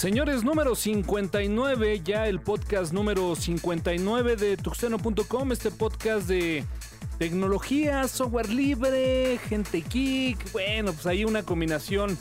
Señores, número 59, ya el podcast número 59 de tuxteno.com, este podcast de tecnología, software libre, gente geek, bueno, pues hay una combinación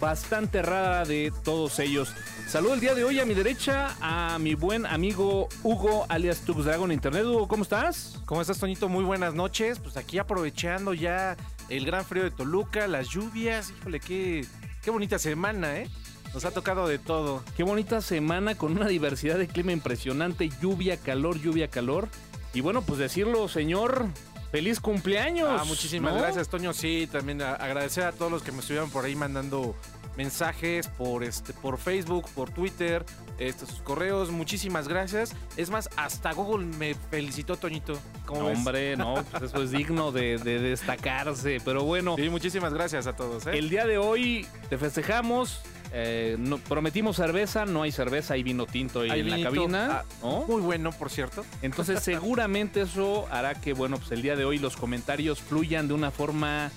bastante rara de todos ellos. Saludo el día de hoy a mi derecha a mi buen amigo Hugo alias Tux Dragon Internet. Hugo, ¿cómo estás? ¿Cómo estás, Toñito? Muy buenas noches. Pues aquí aprovechando ya el gran frío de Toluca, las lluvias. Híjole, qué, qué bonita semana, ¿eh? Nos ha tocado de todo. Qué bonita semana con una diversidad de clima impresionante, lluvia, calor, lluvia, calor. Y bueno, pues decirlo, señor, feliz cumpleaños. Ah, muchísimas ¿no? gracias, Toño. Sí, también agradecer a todos los que me estuvieron por ahí mandando mensajes por este por Facebook, por Twitter, este, sus correos. Muchísimas gracias. Es más, hasta Google me felicitó, Toñito. ¿Cómo ves? Hombre, no, pues eso es digno de, de destacarse. Pero bueno, Sí, muchísimas gracias a todos. ¿eh? el día de hoy te festejamos. Eh, no- prometimos cerveza, no hay cerveza, hay vino tinto ahí Hay en la cabina. Ah, ¿no? Muy bueno, por cierto. Entonces seguramente eso hará que, bueno, pues el día de hoy los comentarios fluyan de una forma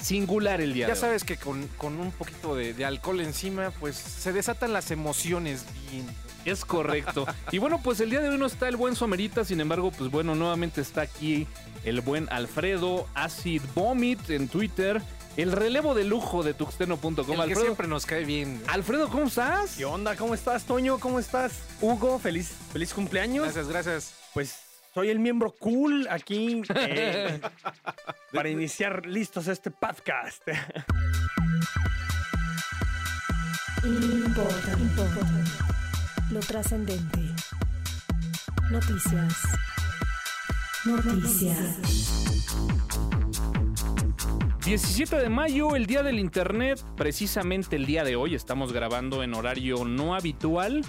singular el día Ya de hoy. sabes que con, con un poquito de, de alcohol encima, pues se desatan las emociones bien. Es correcto. Y bueno, pues el día de hoy no está el buen Somerita, sin embargo, pues bueno, nuevamente está aquí el buen Alfredo Acid Vomit en Twitter, el relevo de lujo de tuxteno.com. El que Alfredo, siempre nos cae bien. Alfredo, ¿cómo estás? ¿Qué onda? ¿Cómo estás, Toño? ¿Cómo estás, Hugo? Feliz, feliz cumpleaños. Gracias, gracias. Pues soy el miembro cool aquí eh, para iniciar listos este podcast. Importa, importa. Lo trascendente. Noticias. Noticias. 17 de mayo, el día del Internet, precisamente el día de hoy, estamos grabando en horario no habitual,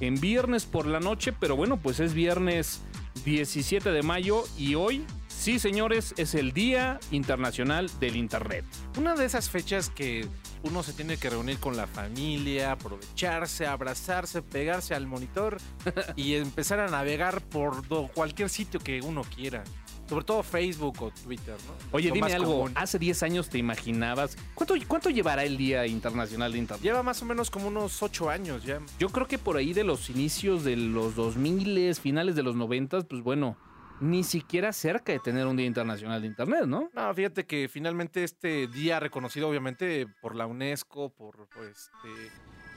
en viernes por la noche, pero bueno, pues es viernes 17 de mayo y hoy, sí señores, es el Día Internacional del Internet. Una de esas fechas que uno se tiene que reunir con la familia, aprovecharse, abrazarse, pegarse al monitor y empezar a navegar por cualquier sitio que uno quiera. Sobre todo Facebook o Twitter, ¿no? Oye, Lo dime algo, común. hace 10 años te imaginabas, ¿cuánto, ¿cuánto llevará el Día Internacional de Internet? Lleva más o menos como unos ocho años ya. Yo creo que por ahí de los inicios de los 2000, finales de los 90, pues bueno, ni siquiera cerca de tener un Día Internacional de Internet, ¿no? No, fíjate que finalmente este día reconocido obviamente por la UNESCO, por, por este...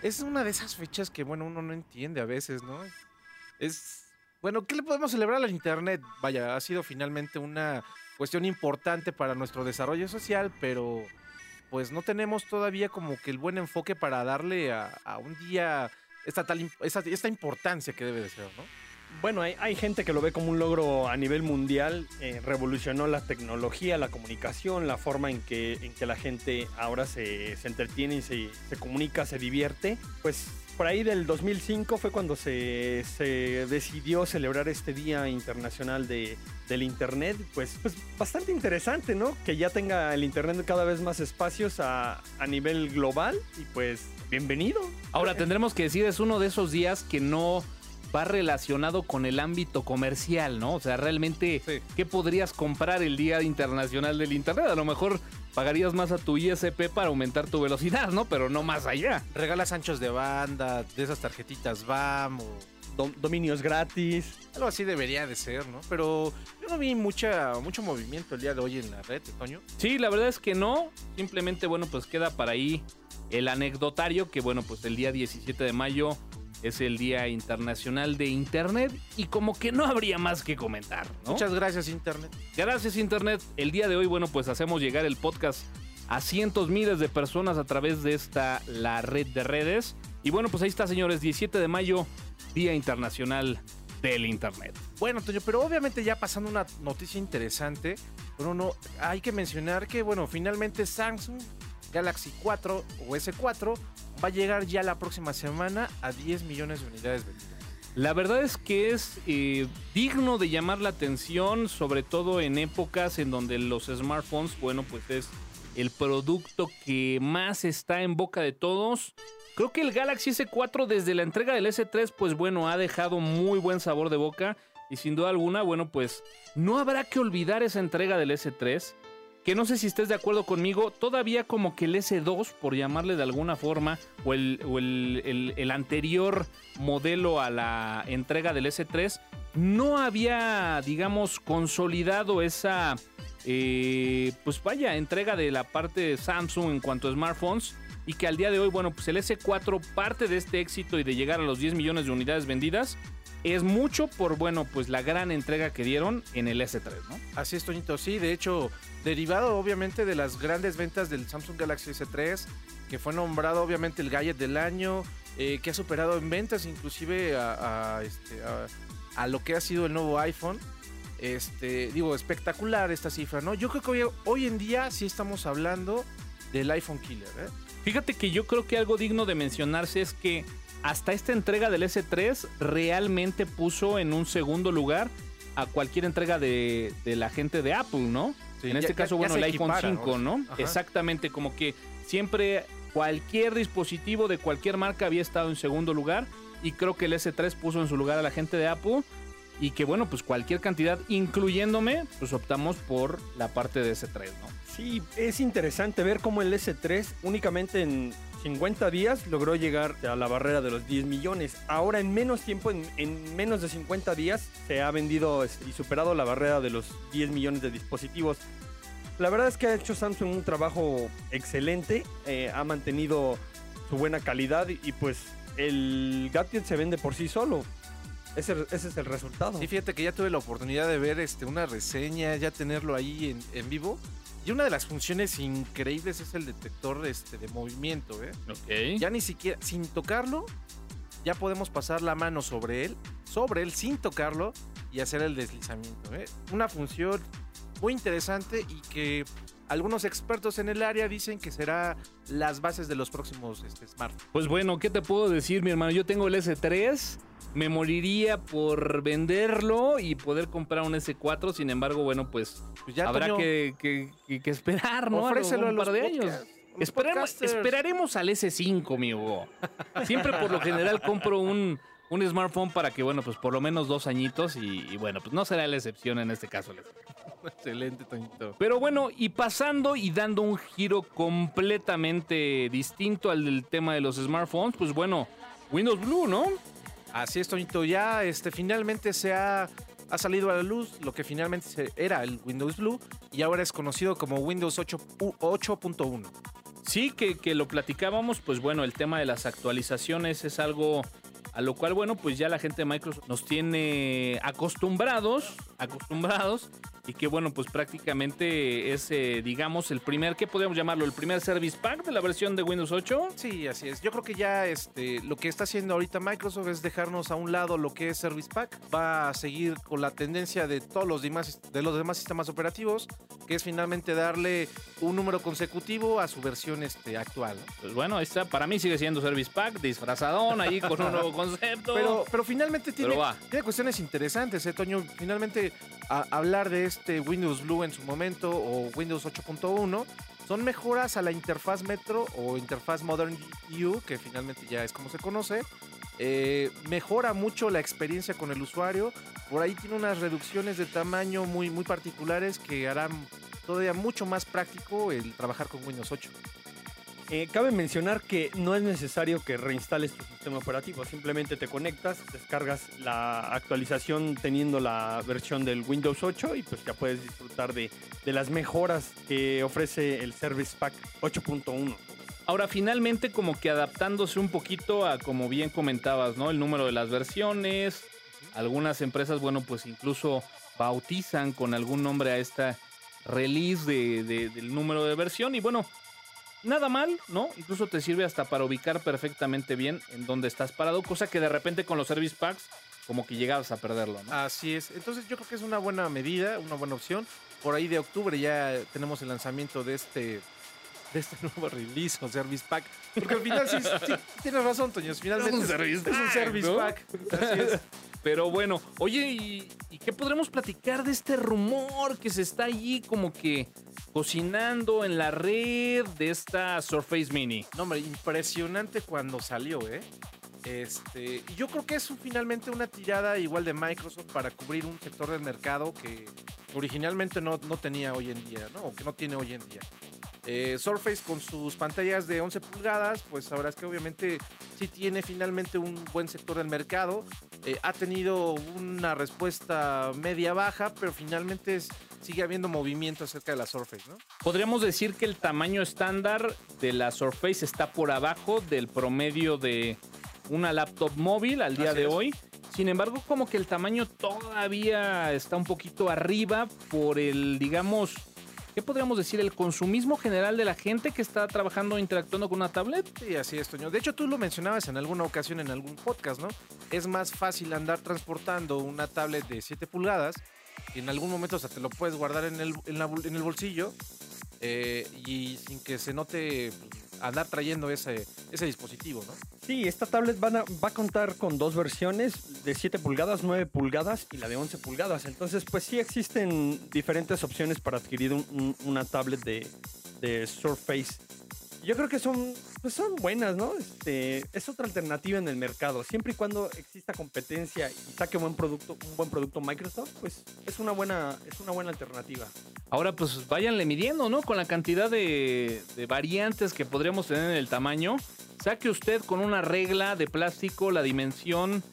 Es una de esas fechas que, bueno, uno no entiende a veces, ¿no? Es... Bueno, ¿qué le podemos celebrar al Internet? Vaya, ha sido finalmente una cuestión importante para nuestro desarrollo social, pero pues no tenemos todavía como que el buen enfoque para darle a, a un día esta, tal, esta, esta importancia que debe de ser, ¿no? Bueno, hay, hay gente que lo ve como un logro a nivel mundial. eh, revolucionó la tecnología, la comunicación, la forma en que, en que la gente ahora se, se entretiene y se, se comunica, se divierte. Pues por ahí del 2005 fue cuando se, se decidió celebrar este Día Internacional de, del Internet. Pues, pues bastante interesante, ¿no? Que ya tenga el Internet cada vez más espacios a, a nivel global. Y pues, bienvenido. Ahora tendremos que decir, es uno de esos días que no va relacionado con el ámbito comercial, ¿no? O sea, realmente, Sí. ¿qué podrías comprar el Día Internacional del Internet? A lo mejor pagarías más a tu ISP para aumentar tu velocidad, ¿no? Pero no más allá. Regalas anchos de banda, de esas tarjetitas BAM o Dom- dominios gratis. Algo así debería de ser, ¿no? Pero yo no vi mucha, mucho movimiento el día de hoy en la red, Toño. Sí, la verdad es que no. Simplemente, bueno, pues queda para ahí el anecdotario que, bueno, pues el día 17 de mayo es el Día Internacional de Internet y como que no habría más que comentar, ¿no? Muchas gracias, Internet. Gracias Internet. El día de hoy, bueno, pues hacemos llegar el podcast a cientos miles de personas a través de esta, la red de redes. Y bueno, pues ahí está, señores, 17 de mayo, Día Internacional del Internet. Bueno, Toño, pero obviamente ya pasando una noticia interesante, pero no, hay que mencionar que, bueno, finalmente Samsung Galaxy 4 o S4 va a llegar ya la próxima semana a 10 millones de unidades vendidas. La verdad es que es eh, digno de llamar la atención, sobre todo en épocas en donde los smartphones, bueno, pues es el producto que más está en boca de todos. Creo que el Galaxy S4 desde la entrega del S3, pues bueno, ha dejado muy buen sabor de boca. Y sin duda alguna, bueno, pues no habrá que olvidar esa entrega del S3. Que no sé si estés de acuerdo conmigo, todavía como que el S2, por llamarle de alguna forma, o el, o el- el- anterior modelo a la entrega del S3, no había, digamos, consolidado esa, eh, pues vaya, entrega de la parte de Samsung en cuanto a smartphones. Y que al día de hoy, bueno, pues el S4 parte de este éxito y de llegar a los 10 millones de unidades vendidas es mucho por, bueno, pues la gran entrega que dieron en el S3, ¿no? Así es, Toñito. Sí, de hecho, derivado obviamente de las grandes ventas del Samsung Galaxy S3, que fue nombrado obviamente el gadget del año, eh, que ha superado en ventas inclusive este, a lo que ha sido el nuevo iPhone. Este, digo, espectacular esta cifra, ¿no? Yo creo que hoy, hoy en día sí estamos hablando del iPhone Killer, ¿eh? Fíjate que yo creo que algo digno de mencionarse es que hasta esta entrega del S3 realmente puso en un segundo lugar a cualquier entrega de, de la gente de Apple, ¿no? Sí, en este ya- caso, ya bueno, el iPhone equipara, 5, ¿no? Exactamente, como que siempre cualquier dispositivo de cualquier marca había estado en segundo lugar y creo que el S3 puso en su lugar a la gente de Apple y que bueno, pues cualquier cantidad, incluyéndome, pues optamos por la parte de S3, ¿no? Sí, es interesante ver cómo el S3 únicamente en 50 días logró llegar a la barrera de los 10 millones. Ahora en menos tiempo, en, en menos de 50 días, se ha vendido y superado la barrera de los 10 millones de dispositivos. La verdad es que ha hecho Samsung un trabajo excelente, eh, ha mantenido su buena calidad y, y, pues el gadget se vende por sí solo. Ese, ese es el resultado. Sí, fíjate que ya tuve la oportunidad de ver este, una reseña, ya tenerlo ahí en, en vivo. Y una de las funciones increíbles es el detector este, de movimiento, ¿eh? Ok. Ya ni siquiera, sin tocarlo, ya podemos pasar la mano sobre él, sobre él sin tocarlo y hacer el deslizamiento. ¿eh? Una función muy interesante y que algunos expertos en el área dicen que será las bases de los próximos este, smartphones. Pues bueno, ¿qué te puedo decir, mi hermano? Yo tengo el S3, me moriría por venderlo y poder comprar un S4, sin embargo, bueno, pues Pues ya, habrá que, que- que- que esperar, ¿no? ofrécelo a un los par de años. podcast- a los Esperemos, podcasters. esperaremos al S5, mi Hugo. Siempre por lo general compro un, un smartphone para que, bueno, pues por lo menos dos añitos y, y bueno, pues no será la excepción en este caso. Excelente, Toñito. Pero bueno, y pasando y dando un giro completamente distinto al del tema de los smartphones, pues bueno, Windows Blue, ¿no? Así es, Toñito. Ya este, finalmente se ha, ha salido a la luz lo que finalmente era el Windows Blue y ahora es conocido como Windows 8 u- 8.1. Sí, que, que lo platicábamos, pues bueno, el tema de las actualizaciones es algo a lo cual, bueno, pues ya la gente de Microsoft nos tiene acostumbrados, acostumbrados, y que bueno, pues prácticamente es, eh, digamos, el primer, ¿qué podríamos llamarlo? El primer Service Pack de la versión de Windows 8. Sí, así es. Yo creo que ya este, lo que está haciendo ahorita Microsoft es dejarnos a un lado lo que es Service Pack. Va a seguir con la tendencia de todos los demás, de los demás sistemas operativos, que es finalmente darle un número consecutivo a su versión este, actual. Pues bueno, está, para mí sigue siendo Service Pack, disfrazadón ahí con un nuevo concepto. Pero, pero finalmente tiene, Pero tiene cuestiones interesantes, ¿eh, Toño? Finalmente, a- hablar de este Windows Blue en su momento o Windows 8.1 son mejoras a la interfaz Metro o interfaz Modern U, que finalmente ya es como se conoce. Eh, mejora mucho la experiencia con el usuario. Por ahí tiene unas reducciones de tamaño muy, muy particulares que harán todavía mucho más práctico el trabajar con Windows 8. Eh, cabe mencionar que no es necesario que reinstales tu sistema operativo, simplemente te conectas, descargas la actualización teniendo la versión del Windows 8 y pues ya puedes disfrutar de, de las mejoras que ofrece el Service Pack 8.1. Ahora, finalmente, como que adaptándose un poquito a, como bien comentabas, ¿no? El número de las versiones. Algunas empresas, bueno, pues incluso bautizan con algún nombre a esta release de- de- del número de versión. Y bueno, nada mal, ¿no? Incluso te sirve hasta para ubicar perfectamente bien en dónde estás parado, cosa que de repente con los service packs, como que llegabas a perderlo, ¿no? Así es. Entonces yo creo que es una buena medida, una buena opción. Por ahí de octubre ya tenemos el lanzamiento de este de este nuevo release o service pack. Porque al final sí, sí, tienes razón, Toño. Finalmente Es un service es un pack, service ¿no? pack. Así es. Pero bueno, oye, ¿y, qué podremos platicar de este rumor que se está allí como que cocinando en la red de esta Surface Mini? No, hombre, impresionante cuando salió, ¿eh? Este, yo creo que es finalmente una tirada igual de Microsoft para cubrir un sector del mercado que originalmente no, no tenía hoy en día, ¿no? O que no tiene hoy en día. Eh, Surface con sus pantallas de 11 pulgadas, pues es que obviamente sí tiene finalmente un buen sector del mercado. Eh, ha tenido una respuesta media baja, pero finalmente es- sigue habiendo movimiento acerca de la Surface, ¿no? Podríamos decir que el tamaño estándar de la Surface está por abajo del promedio de una laptop móvil al día Así de es. hoy. Sin embargo, como que el tamaño todavía está un poquito arriba por el, digamos, ¿qué podríamos decir? El consumismo general de la gente que está trabajando o interactuando con una tablet. Sí, así es, Toño. De hecho, tú lo mencionabas en alguna ocasión en algún podcast, ¿no? Es más fácil andar transportando una tablet de 7 pulgadas y en algún momento, o sea, te lo puedes guardar en el, en el bolsillo eh, y sin que se note pues, andar trayendo ese, ese dispositivo, ¿no? Sí, esta tablet van a- va a contar con dos versiones, de 7 pulgadas, 9 pulgadas y la de 11 pulgadas. Entonces, pues sí existen diferentes opciones para adquirir un- un- una tablet de Surface. Yo creo que son, pues son buenas, ¿no? Este, es otra alternativa en el mercado. Siempre y cuando exista competencia y saque buen producto, un buen producto Microsoft, pues es una buena, es una buena alternativa. Ahora, pues váyanle midiendo, ¿no? Con la cantidad de, de variantes que podríamos tener en el tamaño. Saque usted con una regla de plástico la dimensión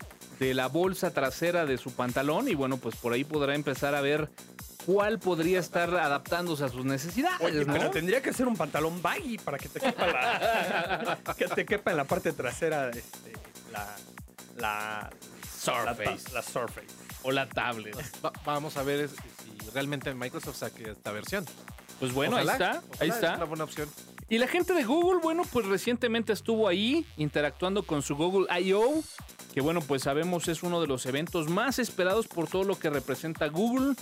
de la bolsa trasera de su pantalón y bueno, pues por ahí podrá empezar a ver cuál podría estar adaptándose a sus necesidades, Oye, ¿no? pero tendría que ser un pantalón baggy para que te quepa la, que te quepa en la parte trasera este, la, la, Surface. la, la Surface. o la tablet. Va- vamos a ver es- si realmente Microsoft saque esta versión. Pues bueno, Ojalá, ahí está, ojalá, ahí Es está. una buena opción. Y la gente de Google, bueno, pues recientemente estuvo ahí interactuando con su Google I.O., que bueno, pues sabemos es uno de los eventos más esperados por todo lo que representa Google,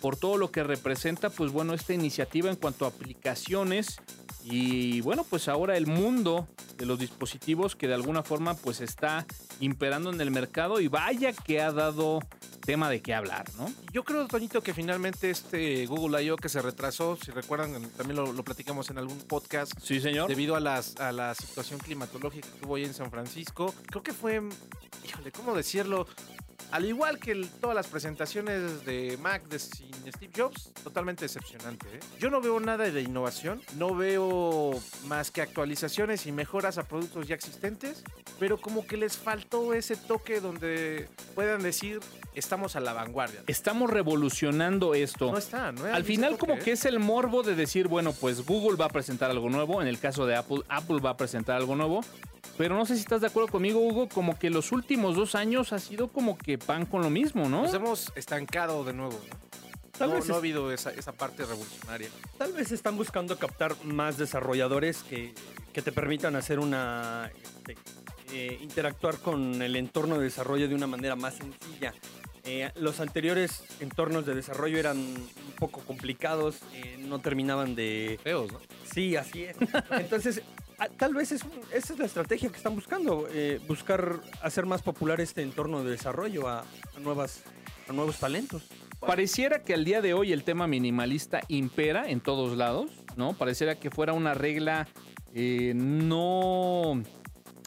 por todo lo que representa, pues bueno, esta iniciativa en cuanto a aplicaciones y bueno, pues ahora el mundo de los dispositivos que de alguna forma pues está imperando en el mercado y vaya que ha dado tema de qué hablar, ¿no? Yo creo, Toñito, que finalmente este Google I.O. que se retrasó, si recuerdan, también lo, lo platicamos en algún podcast, Sí, señor. debido a, las, a la situación climatológica que hubo ahí en San Francisco. Creo que fue, híjole, ¿cómo decirlo? Al igual que el- todas las presentaciones de Mac de sin Steve Jobs, totalmente decepcionante. ¿eh? Yo no veo nada de innovación, no veo más que actualizaciones y mejoras a productos ya existentes, pero como que les faltó ese toque donde puedan decir estamos a la vanguardia. Estamos revolucionando esto. No está, no Al final como ¿eh? que es el morbo de decir, bueno, pues Google va a presentar algo nuevo, en el caso de Apple, Apple va a presentar algo nuevo, pero no sé si estás de acuerdo conmigo, Hugo, como que los últimos dos años ha sido como que pan con lo mismo, ¿no? Nos hemos estancado de nuevo, ¿no? Tal no, vez no ha habido esa, esa parte revolucionaria. Tal vez están buscando captar más desarrolladores que, que te permitan hacer una. este, eh, interactuar con el entorno de desarrollo de una manera más sencilla. Eh, los anteriores entornos de desarrollo eran un poco complicados, eh, no terminaban de. Feos, ¿no? Sí, así es. Entonces, tal vez es esa es la estrategia que están buscando: eh, buscar hacer más popular este entorno de desarrollo a, a nuevas, a nuevos talentos. Pareciera que al día de hoy el tema minimalista impera en todos lados, ¿no? Pareciera que fuera una regla eh, no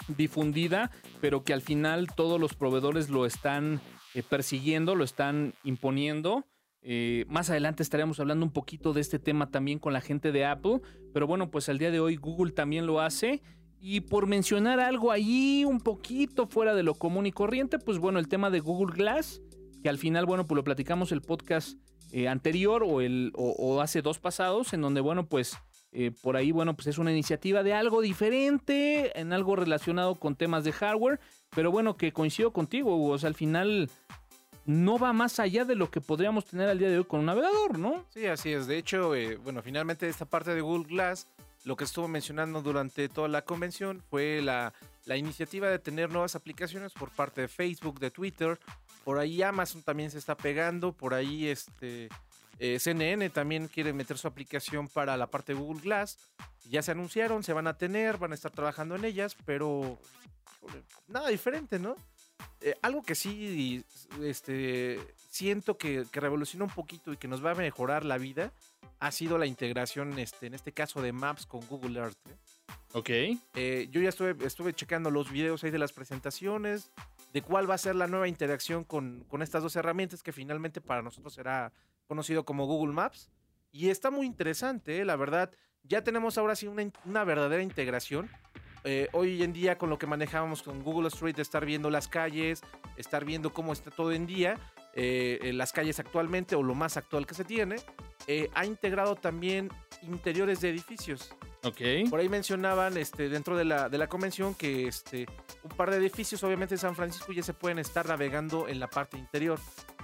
difundida, pero que al final todos los proveedores lo están eh, persiguiendo, lo están imponiendo. Eh, más adelante estaremos hablando un poquito de este tema también con la gente de Apple, pero bueno, pues al día de hoy Google también lo hace. Y por mencionar algo ahí un poquito fuera de lo común y corriente, pues bueno, el tema de Google Glass, que al final, bueno, pues lo platicamos el podcast eh, anterior o, el, o, hace dos pasados, en donde, bueno, pues eh, por ahí, bueno, pues es una iniciativa de algo diferente, en algo relacionado con temas de hardware, pero bueno, que coincido contigo, o sea, al final no va más allá de lo que podríamos tener al día de hoy con un navegador, ¿no? Sí, así es. De hecho, eh, bueno, finalmente esta parte de Google Glass, lo que estuvo mencionando durante toda la convención fue la, la iniciativa de tener nuevas aplicaciones por parte de Facebook, de Twitter. Por ahí Amazon también se está pegando. Por ahí este eh, CNN también quiere meter su aplicación para la parte de Google Glass. Ya se anunciaron, se van a tener, van a estar trabajando en ellas, pero nada diferente, ¿no? Eh, algo que sí este, siento que, que revoluciona un poquito y que nos va a mejorar la vida ha sido la integración, este, en este caso, de Maps con Google Earth. ¿eh? Ok. Eh, yo ya estuve, estuve checando los videos ahí de las presentaciones, de cuál va a ser la nueva interacción con, con estas dos herramientas que finalmente para nosotros será conocido como Google Maps. Y está muy interesante, ¿eh? la verdad. Ya tenemos ahora sí una, una verdadera integración. Eh, hoy en día con lo que manejábamos con Google Street, estar viendo las calles, estar viendo cómo está todo en día, eh, en las calles actualmente o lo más actual que se tiene, eh, ha integrado también interiores de edificios. Ok. Por ahí mencionaban este, dentro de la, de la convención que este, un par de edificios, obviamente en San Francisco, ya se pueden estar navegando en la parte interior.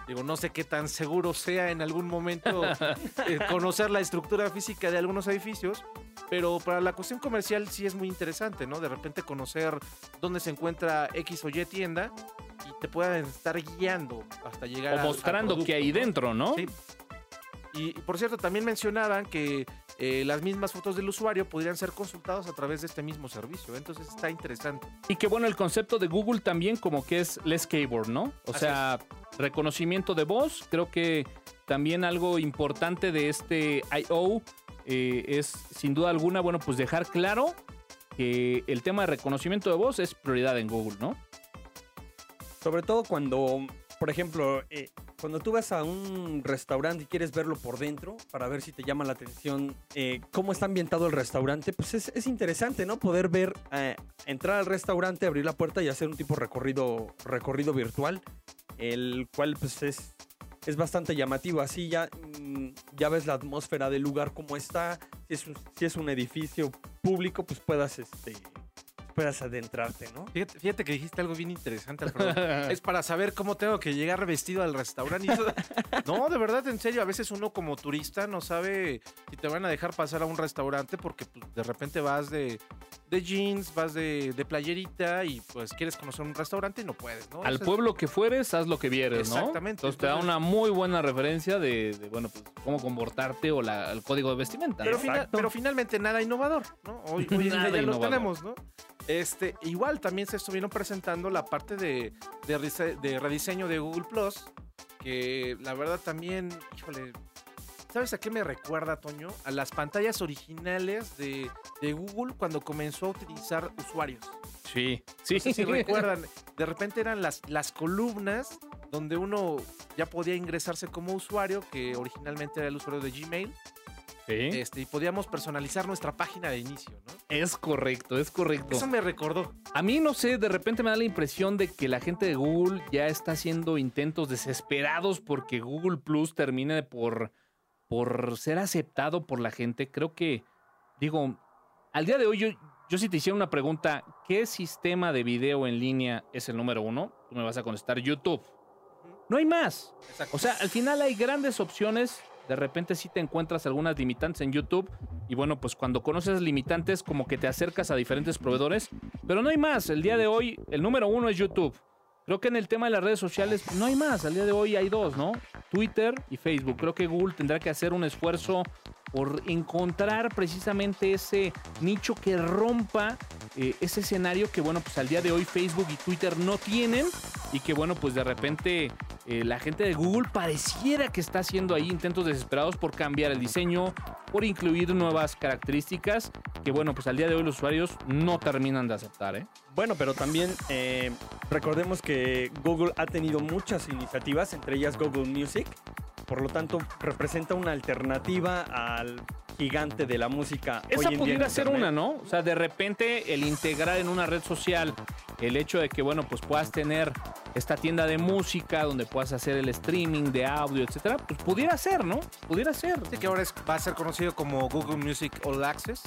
Digo, no sé qué tan seguro sea en algún momento eh, conocer la estructura física de algunos edificios, pero para la cuestión comercial sí es muy interesante, ¿no? De repente conocer dónde se encuentra X o Y tienda y te puedan estar guiando hasta llegar O al- al mostrando producto, que hay dentro, ¿no? Sí. Y, y, por cierto, también mencionaban que eh, las mismas fotos del usuario podrían ser consultadas a través de este mismo servicio. Entonces está interesante. Y que bueno, el concepto de Google también como que es less keyboard, ¿no? O Así sea, reconocimiento de voz, creo que también algo importante de este I.O. eh, es sin duda alguna, bueno, pues dejar claro que el tema de reconocimiento de voz es prioridad en Google, ¿no? Sobre todo cuando, por ejemplo, eh, cuando tú vas a un restaurante y quieres verlo por dentro para ver si te llama la atención eh, cómo está ambientado el restaurante, pues es, es interesante, ¿no? Poder ver, eh, entrar al restaurante, abrir la puerta y hacer un tipo de recorrido, recorrido virtual, el cual pues es, es bastante llamativo. Así ya, mm, ya ves la atmósfera del lugar, cómo está, si es un, si es un edificio público, pues puedas, este, puedas adentrarte, ¿no? Fíjate, fíjate que dijiste algo bien interesante, Alfredo. es para saber cómo tengo que llegar vestido al restaurante. No, de verdad, en serio, a veces uno como turista no sabe si te van a dejar pasar a un restaurante porque pues, de repente vas de, de jeans, vas de, de playerita y pues quieres conocer un restaurante y no puedes, ¿no? Al pueblo que fueres, haz lo que vieres, ¿no? Exactamente, Entonces te da una muy buena referencia de, de, bueno, pues cómo comportarte o la- el código de vestimenta. Pero, ¿no? pero finalmente nada innovador, ¿no? Hoy, hoy en día Nada ya lo tenemos, ¿no? Este, igual también se estuvieron presentando la parte de, de, rese- de rediseño de Google Plus, que la verdad también, híjole, ¿sabes a qué me recuerda, Toño? A las pantallas originales de, de Google cuando comenzó a utilizar usuarios. Sí, sí. No sé si recuerdan, de repente eran las, las columnas donde uno ya podía ingresarse como usuario, que originalmente era el usuario de Gmail, Sí. este, y podíamos personalizar nuestra página de inicio, ¿no? Es correcto, es correcto. Eso me recordó. A mí, no sé, de repente me da la impresión de que la gente de Google ya está haciendo intentos desesperados porque Google Plus termine por, por ser aceptado por la gente. Creo que, digo, al día de hoy yo, yo si te hiciera una pregunta, ¿qué sistema de video en línea es el número uno? Tú me vas a contestar YouTube. No hay más. Exacto. O sea, al final hay grandes opciones. De repente sí te encuentras algunas limitantes en YouTube. Y bueno, pues cuando conoces limitantes, como que te acercas a diferentes proveedores. Pero no hay más. El día de hoy, el número uno es YouTube. Creo que en el tema de las redes sociales no hay más. Al día de hoy hay dos, ¿no? Twitter y Facebook. Creo que Google tendrá que hacer un esfuerzo por encontrar precisamente ese nicho que rompa eh, ese escenario que, bueno, pues al día de hoy Facebook y Twitter no tienen y que, bueno, pues de repente eh, la gente de Google pareciera que está haciendo ahí intentos desesperados por cambiar el diseño, por incluir nuevas características que, bueno, pues al día de hoy los usuarios no terminan de aceptar, ¿eh? Bueno, pero también eh, recordemos que Google ha tenido muchas iniciativas, entre ellas Google Music. Por lo tanto, representa una alternativa al gigante de la música. Esa hoy en día en pudiera ser Internet. una, ¿no? O sea, de repente el integrar en una red social el hecho de que, bueno, pues puedas tener esta tienda de música donde puedas hacer el streaming de audio, etcétera, pues pudiera ser, ¿no? Pudiera ser. Así que ahora es- va a ser conocido como Google Music All Access.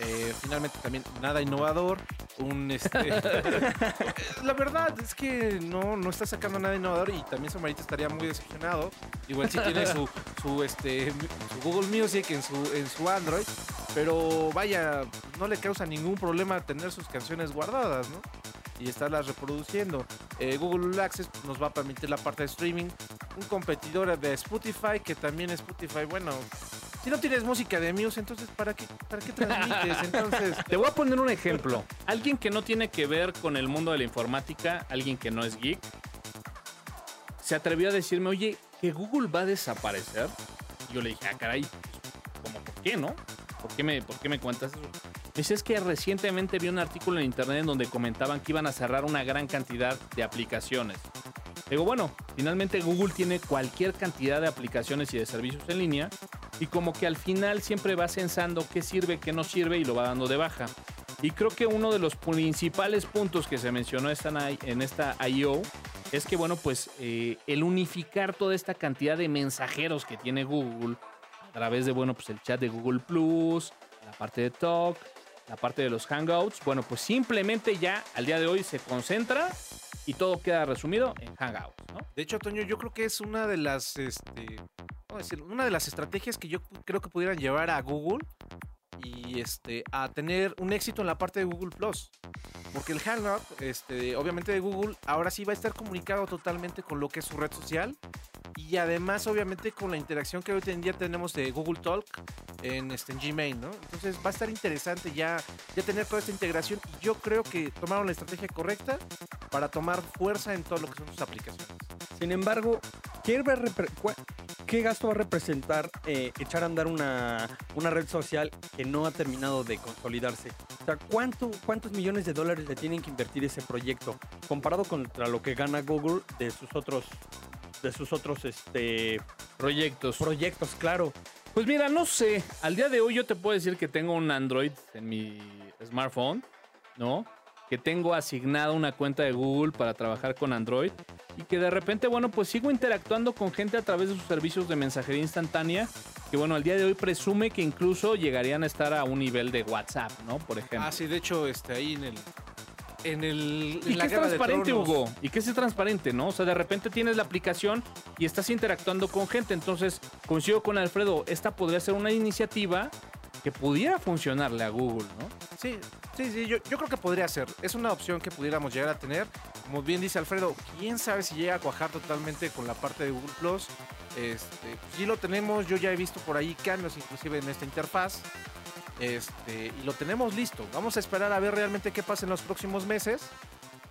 Eh, finalmente también nada innovador. Un este. la verdad es que no, no está sacando nada innovador y también Samarita estaría muy decepcionado. Igual si tiene su, su, este, su Google Music en su, en su Android. Pero vaya, no le causa ningún problema tener sus canciones guardadas, ¿no? Y estarlas reproduciendo. Eh, Google Access nos va a permitir la parte de streaming. Un competidor de Spotify, que también Spotify, bueno, si no tienes música de Muse, entonces ¿para qué, para qué transmites? Entonces, Te voy a poner un ejemplo. Alguien que no tiene que ver con el mundo de la informática, alguien que no es geek, se atrevió a decirme, oye, que Google va a desaparecer. Y yo le dije, ah, caray, ¿cómo por qué, no? ¿Por qué me, por qué me cuentas eso? Dice, es que recientemente vi un artículo en internet en donde comentaban que iban a cerrar una gran cantidad de aplicaciones. Digo, bueno, finalmente Google tiene cualquier cantidad de aplicaciones y de servicios en línea y como que al final siempre va censando qué sirve, qué no sirve y lo va dando de baja. Y creo que uno de los principales puntos que se mencionó en esta I.O. es que, bueno, pues eh, el unificar toda esta cantidad de mensajeros que tiene Google a través de, bueno, pues el chat de Google Plus, la parte de Talk, la parte de los Hangouts, bueno, pues simplemente ya al día de hoy se concentra y todo queda resumido en Hangouts, ¿no? De hecho, Toño, yo creo que es una de las, este. Una de las estrategias que yo creo que pudieran llevar a Google y este, a tener un éxito en la parte de Google Plus. Porque el Hangout, este, obviamente de Google, ahora sí va a estar comunicado totalmente con lo que es su red social. Y además, obviamente, con la interacción que hoy en día tenemos de Google Talk en, este, Gmail, ¿no? Entonces va a estar interesante ya, ya tener toda esta integración. Y yo creo que tomaron la estrategia correcta para tomar fuerza en todo lo que son sus aplicaciones. Sin embargo, ¿qué, qué gasto va a representar eh, echar a andar una, una red social que no ha terminado de consolidarse? O sea, ¿cuánto, ¿cuántos millones de dólares le tienen que invertir ese proyecto comparado contra lo que gana Google de sus otros de sus otros este, Proyectos. proyectos? Claro. Pues mira, no sé. Al día de hoy yo te puedo decir que tengo un Android en mi smartphone, ¿no? Que tengo asignada una cuenta de Google para trabajar con Android y que de repente, bueno, pues sigo interactuando con gente a través de sus servicios de mensajería instantánea, que bueno, al día de hoy presume que incluso llegarían a estar a un nivel de WhatsApp, ¿no? Por ejemplo. Ah, sí, de hecho, este, ahí en el. En el. Y en que es transparente. Hugo. Y que es transparente, ¿no? O sea, de repente tienes la aplicación y estás interactuando con gente. Entonces, coincido con Alfredo, esta podría ser una iniciativa que pudiera funcionarle a Google, ¿no? Sí, sí, sí, yo, yo creo que podría ser. Es una opción que pudiéramos llegar a tener. Como bien dice Alfredo, quién sabe si llega a cuajar totalmente con la parte de Google Plus. Este, sí lo tenemos, yo ya he visto por ahí cambios inclusive en esta interfaz. Este, y lo tenemos listo. Vamos a esperar a ver realmente qué pasa en los próximos meses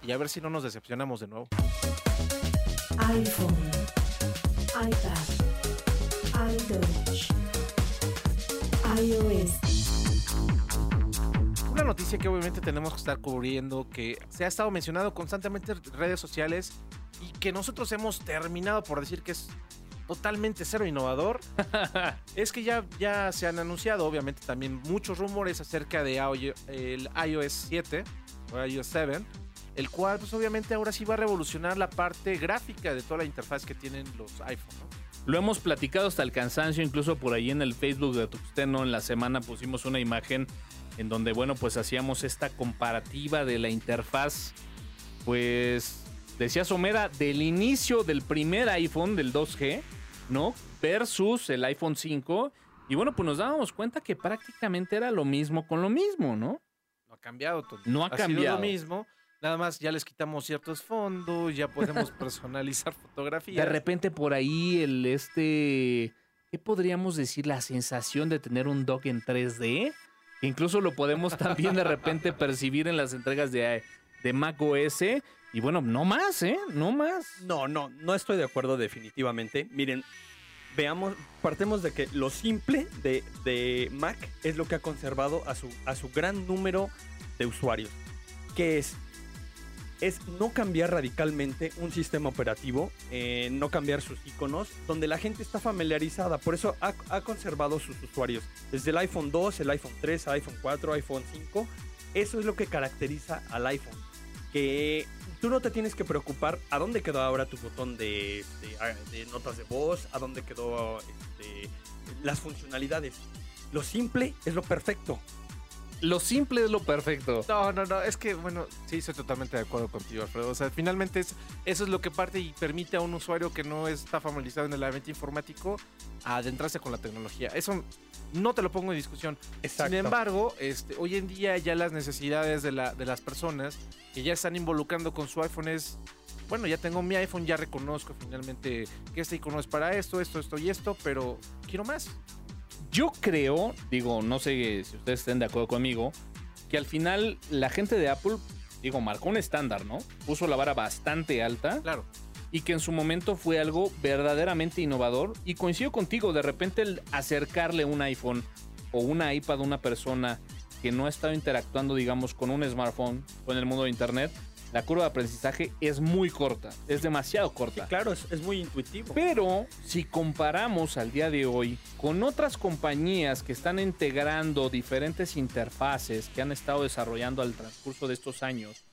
y a ver si no nos decepcionamos de nuevo. iPhone, iPad, iOS, Una noticia que obviamente tenemos que estar cubriendo, que se ha estado mencionando constantemente en redes sociales y que nosotros hemos terminado por decir que es totalmente cero innovador, es que ya, ya se han anunciado obviamente también muchos rumores acerca de el iOS 7 o iOS 7, el cual pues obviamente ahora sí va a revolucionar la parte gráfica de toda la interfaz que tienen los iPhone. ¿no? Lo hemos platicado hasta el cansancio, incluso por ahí en el Facebook de Tuxteno en la semana pusimos una imagen en donde, bueno, pues hacíamos esta comparativa de la interfaz, pues decía Somera, del inicio del primer iPhone, del 2G, ¿no? Versus el iPhone 5. Y bueno, pues nos dábamos cuenta que prácticamente era lo mismo con lo mismo, ¿no? No ha cambiado, Tony. No ha sido cambiado. lo mismo. Nada más ya les quitamos ciertos fondos, ya podemos personalizar fotografías. De repente por ahí el este, ¿qué podríamos decir? La sensación de tener un dock en 3D. que Incluso lo podemos también de repente percibir en las entregas de, de Mac OS. Y bueno, no más, ¿eh? No más. No, no, no estoy de acuerdo definitivamente. Miren, veamos, partemos de que lo simple de, de Mac es lo que ha conservado a su, a su gran número de usuarios. Que es, es no cambiar radicalmente un sistema operativo, eh, no cambiar sus iconos, donde la gente está familiarizada. Por eso ha, ha conservado sus usuarios. Desde el iPhone 2, el iPhone 3, iPhone 4, iPhone 5. Eso es lo que caracteriza al iPhone. Que tú no te tienes que preocupar a dónde quedó ahora tu botón de, de- de notas de voz, a dónde quedó este, las funcionalidades. Lo simple es lo perfecto. Lo simple es lo perfecto. No, no, no, es que, bueno, sí, estoy totalmente de acuerdo contigo, Alfredo. O sea, finalmente es, eso es lo que parte y permite a un usuario que no está familiarizado en el ambiente informático a adentrarse con la tecnología. Eso no te lo pongo en discusión. Exacto. Sin embargo, este, hoy en día ya las necesidades de, la, de las personas que ya están involucrando con su iPhone es, bueno, ya tengo mi iPhone, ya reconozco finalmente que este icono es para esto, esto, esto y esto, pero quiero más. Yo creo, digo, no sé si ustedes estén de acuerdo conmigo, que al final la gente de Apple, digo, marcó un estándar, ¿no? Puso la vara bastante alta. Claro. y que en su momento fue algo verdaderamente innovador. Y coincido contigo, de repente el acercarle un iPhone o una iPad a una persona que no ha estado interactuando, digamos, con un smartphone, con el mundo de Internet, la curva de aprendizaje es muy corta, es demasiado Sí, corta. claro, es, es muy intuitivo. Pero si comparamos al día de hoy con otras compañías que están integrando diferentes interfaces que han estado desarrollando al transcurso de estos años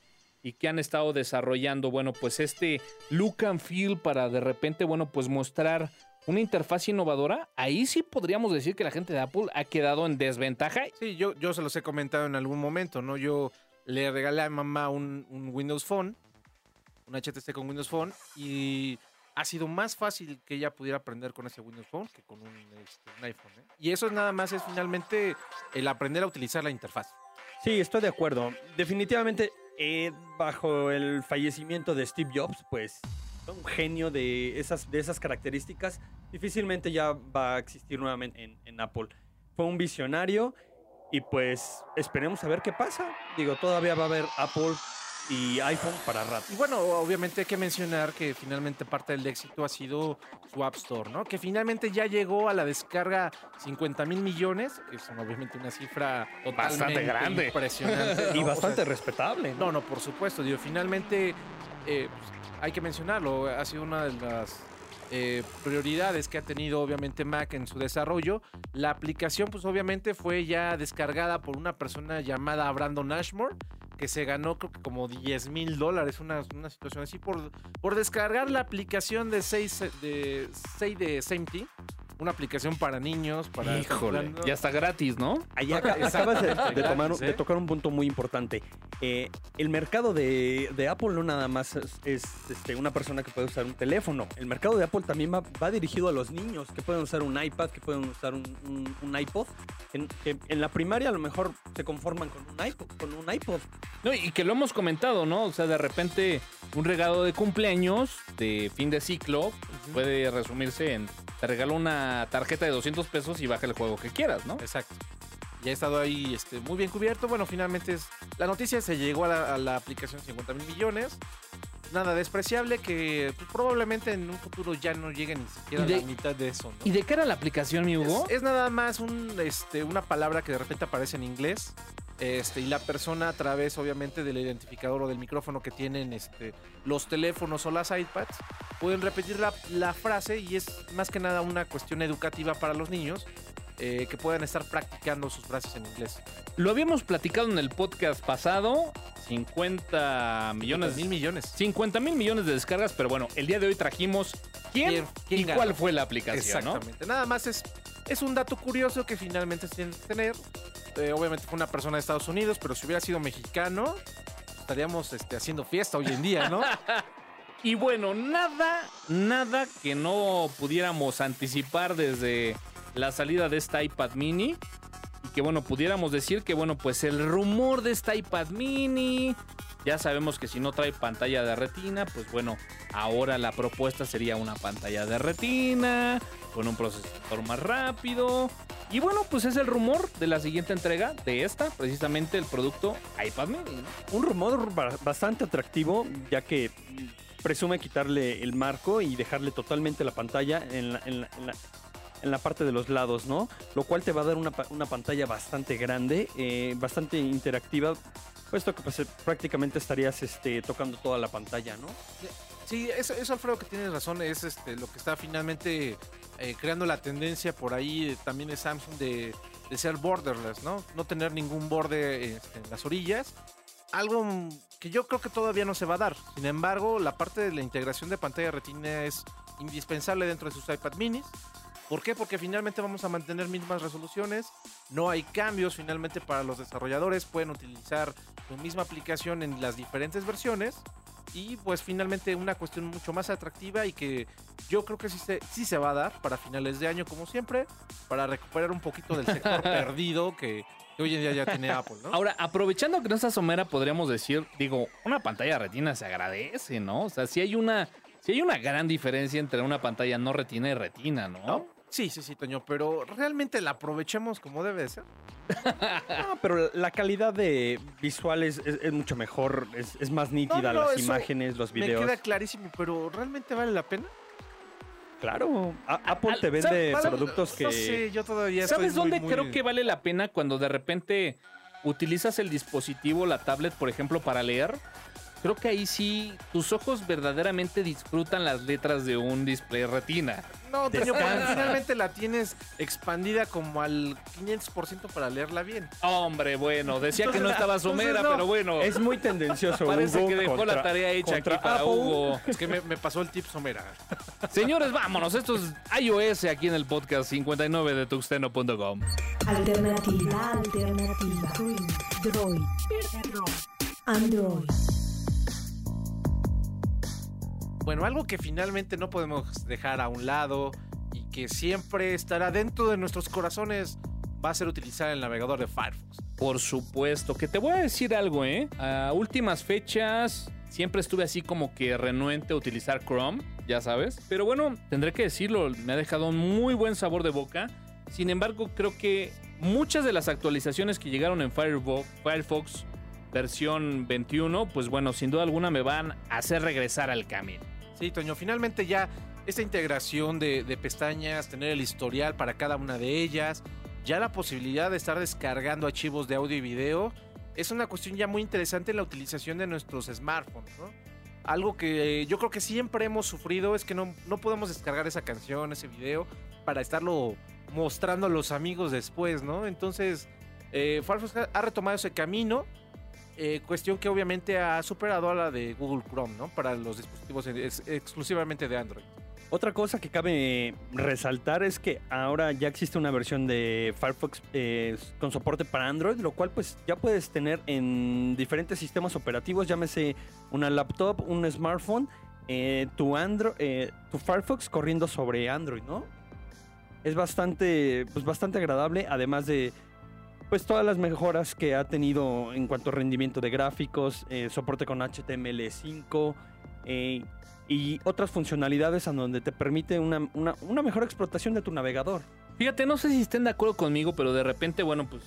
y que han estado desarrollando, bueno, pues este look and feel para de repente, bueno, pues mostrar una interfaz innovadora, ahí sí podríamos decir que la gente de Apple ha quedado en desventaja. Sí, yo, yo se los he comentado en algún momento, ¿no? Yo le regalé a mamá un, un Windows Phone, un HTC con Windows Phone, y ha sido más fácil que ella pudiera aprender con ese Windows Phone que con un, este, un iPhone. ¿eh? Y eso nada más es finalmente el aprender a utilizar la interfaz. Sí, estoy de acuerdo. Definitivamente, eh, bajo el fallecimiento de Steve Jobs, pues un genio de esas, de esas características, difícilmente ya va a existir nuevamente en, en Apple. Fue un visionario y pues esperemos a ver qué pasa. Digo, todavía va a haber Apple y iPhone para rato. Y bueno, obviamente hay que mencionar que finalmente parte del éxito ha sido su App Store, ¿no? Que finalmente ya llegó a la descarga 50 mil millones, que es obviamente una cifra Bastante totalmente grande. impresionante. Y bastante sea, respetable. ¿no? No, no, por supuesto. Digo, finalmente, eh, pues, hay que mencionarlo, ha sido una de las eh, prioridades que ha tenido obviamente Mac en su desarrollo. La aplicación, pues obviamente fue ya descargada por una persona llamada Brandon Ashmore, que se ganó creo que como 10 mil dólares, una, una situación así, por, por descargar la aplicación de 6 de, 6 de una aplicación para niños, para... Híjole, ya está gratis, ¿no? Ahí acá- acabas de, de tomar- Gratis, ¿eh? de tocar un punto muy importante. Eh, el mercado de, de Apple no nada más es, es, este, una persona que puede usar un teléfono. El mercado de Apple también va, va dirigido a los niños que pueden usar un iPad, que pueden usar un, un- un iPod. En, que en la primaria a lo mejor se conforman con un iPod. Con un iPod. No, y que lo hemos comentado, ¿no? O sea, de repente un regalo de cumpleaños de fin de ciclo puede resumirse en te regalo una tarjeta de 200 pesos y baja el juego que quieras, ¿no? Exacto. Ya ha estado ahí este, muy bien cubierto. Bueno, finalmente es, la noticia se llegó a la, a la aplicación 50 mil millones. Nada despreciable que pues, probablemente en un futuro ya no llegue ni siquiera de- a la mitad de eso. ¿no? Y de cara a la aplicación, mi Hugo, Es, es nada más un, este, una palabra que de repente aparece en inglés. Este, y la persona a través, obviamente, del identificador o del micrófono que tienen este, los teléfonos o las iPads, pueden repetir la, la frase y es más que nada una cuestión educativa para los niños eh, que puedan estar practicando sus frases en inglés. lo habíamos platicado en el podcast pasado, 50 millones mil millones. 50 mil millones de descargas, pero bueno, el día de hoy trajimos quién, ¿Quién- quién y ganó? cuál fue la aplicación, ¿no? Exactamente. Nada más es, es un dato curioso que finalmente se tiene que tener. Eh, obviamente fue una persona de Estados Unidos, pero si hubiera sido mexicano, estaríamos este, haciendo fiesta hoy en día, ¿no? Y bueno, nada, nada que no pudiéramos anticipar desde la salida de esta iPad mini. Y que bueno, pudiéramos decir que bueno, pues el rumor de esta iPad mini. Ya sabemos que si no trae pantalla de retina, pues bueno, ahora la propuesta sería una pantalla de retina, con un procesador más rápido. Y bueno, pues es el rumor de la siguiente entrega de esta, precisamente el producto iPad mini. Un rumor ba- bastante atractivo, ya que presume quitarle el marco y dejarle totalmente la pantalla en en la- en la parte de los lados, ¿no? Lo cual te va a dar una, una pantalla bastante grande, eh, bastante interactiva, puesto que pues, eh, prácticamente estarías este, tocando toda la pantalla, ¿no? Sí, eso, Alfredo que tienes razón, es este, lo que está finalmente eh, creando la tendencia por ahí también de Samsung de, ser borderless, ¿no? No tener ningún borde este, en las orillas. Algo que yo creo que todavía no se va a dar. Sin embargo, la parte de la integración de pantalla retina es indispensable dentro de sus iPad minis. ¿Por qué? Porque finalmente vamos a mantener mismas resoluciones, no hay cambios finalmente para los desarrolladores, pueden utilizar su misma aplicación en las diferentes versiones y pues finalmente una cuestión mucho más atractiva y que yo creo que sí se, sí se va a dar para finales de año como siempre, para recuperar un poquito del sector perdido que, hoy en día ya tiene Apple, ¿no? Ahora, aprovechando que no está somera, podríamos decir, digo, una pantalla retina se agradece, ¿no? O sea, si hay una, si hay una gran diferencia entre una pantalla no retina y retina, ¿no? ¿No? Sí, sí, sí, Toño, pero realmente la aprovechemos como debe de ser. Ah, pero la calidad de visual es, es- es mucho mejor, es, es más nítida, no, las imágenes, los Me videos. queda clarísimo, pero ¿realmente vale la pena? Claro, A- Apple al- te vende productos que... No sé, yo todavía ¿Sabes estoy muy, dónde muy- creo que vale la pena cuando de repente utilizas el dispositivo, la tablet, por ejemplo, para leer? Creo que ahí sí tus ojos verdaderamente disfrutan las letras de un display retina. No, Toño, porque finalmente la tienes expandida como al 500% para leerla bien. Hombre, bueno, decía que no estaba somera, no. pero bueno. Es muy tendencioso. Parece Hugo, que dejó contra- la tarea hecha aquí para Apple. Hugo. Es que me, me pasó el tip somera. Señores, vámonos. Esto es iOS aquí en el podcast 59 de tuxteno.com. Alternativa, alternativa. Droid. Android. Bueno, algo que finalmente no podemos dejar a un lado y que siempre estará dentro de nuestros corazones va a ser utilizar el navegador de Firefox. Por supuesto, que te voy a decir algo, ¿eh? A últimas fechas siempre estuve así como que renuente a utilizar Chrome, ya sabes. Pero bueno, tendré que decirlo, me ha dejado un muy buen sabor de boca. Sin embargo, creo que muchas de las actualizaciones que llegaron en Firefox, versión 21, pues bueno, sin duda alguna me van a hacer regresar al camino. Sí, Toño, finalmente ya esta integración de, pestañas, tener el historial para cada una de ellas, ya la posibilidad de estar descargando archivos de audio y video, es una cuestión ya muy interesante en la utilización de nuestros smartphones, ¿no? Algo que yo creo que siempre hemos sufrido es que no, no podemos descargar esa canción, ese video, para estarlo mostrando a los amigos después, ¿no? Entonces, eh, Firefox ha retomado ese camino. Eh, cuestión que obviamente ha superado a la de Google Chrome, ¿no? Para los dispositivos ex- exclusivamente de Android. Otra cosa que cabe resaltar es que ahora ya existe una versión de Firefox eh, con soporte para Android, lo cual pues ya puedes tener en diferentes sistemas operativos, llámese una laptop, un smartphone, eh, tu, Andro- eh, tu Firefox corriendo sobre Android, ¿no? Es bastante, pues bastante agradable, además de pues todas las mejoras que ha tenido en cuanto a rendimiento de gráficos, eh, soporte con HTML5 eh, y otras funcionalidades en donde te permite una, una- una mejor explotación de tu navegador. Fíjate, no sé si estén de acuerdo conmigo, pero de repente, bueno, pues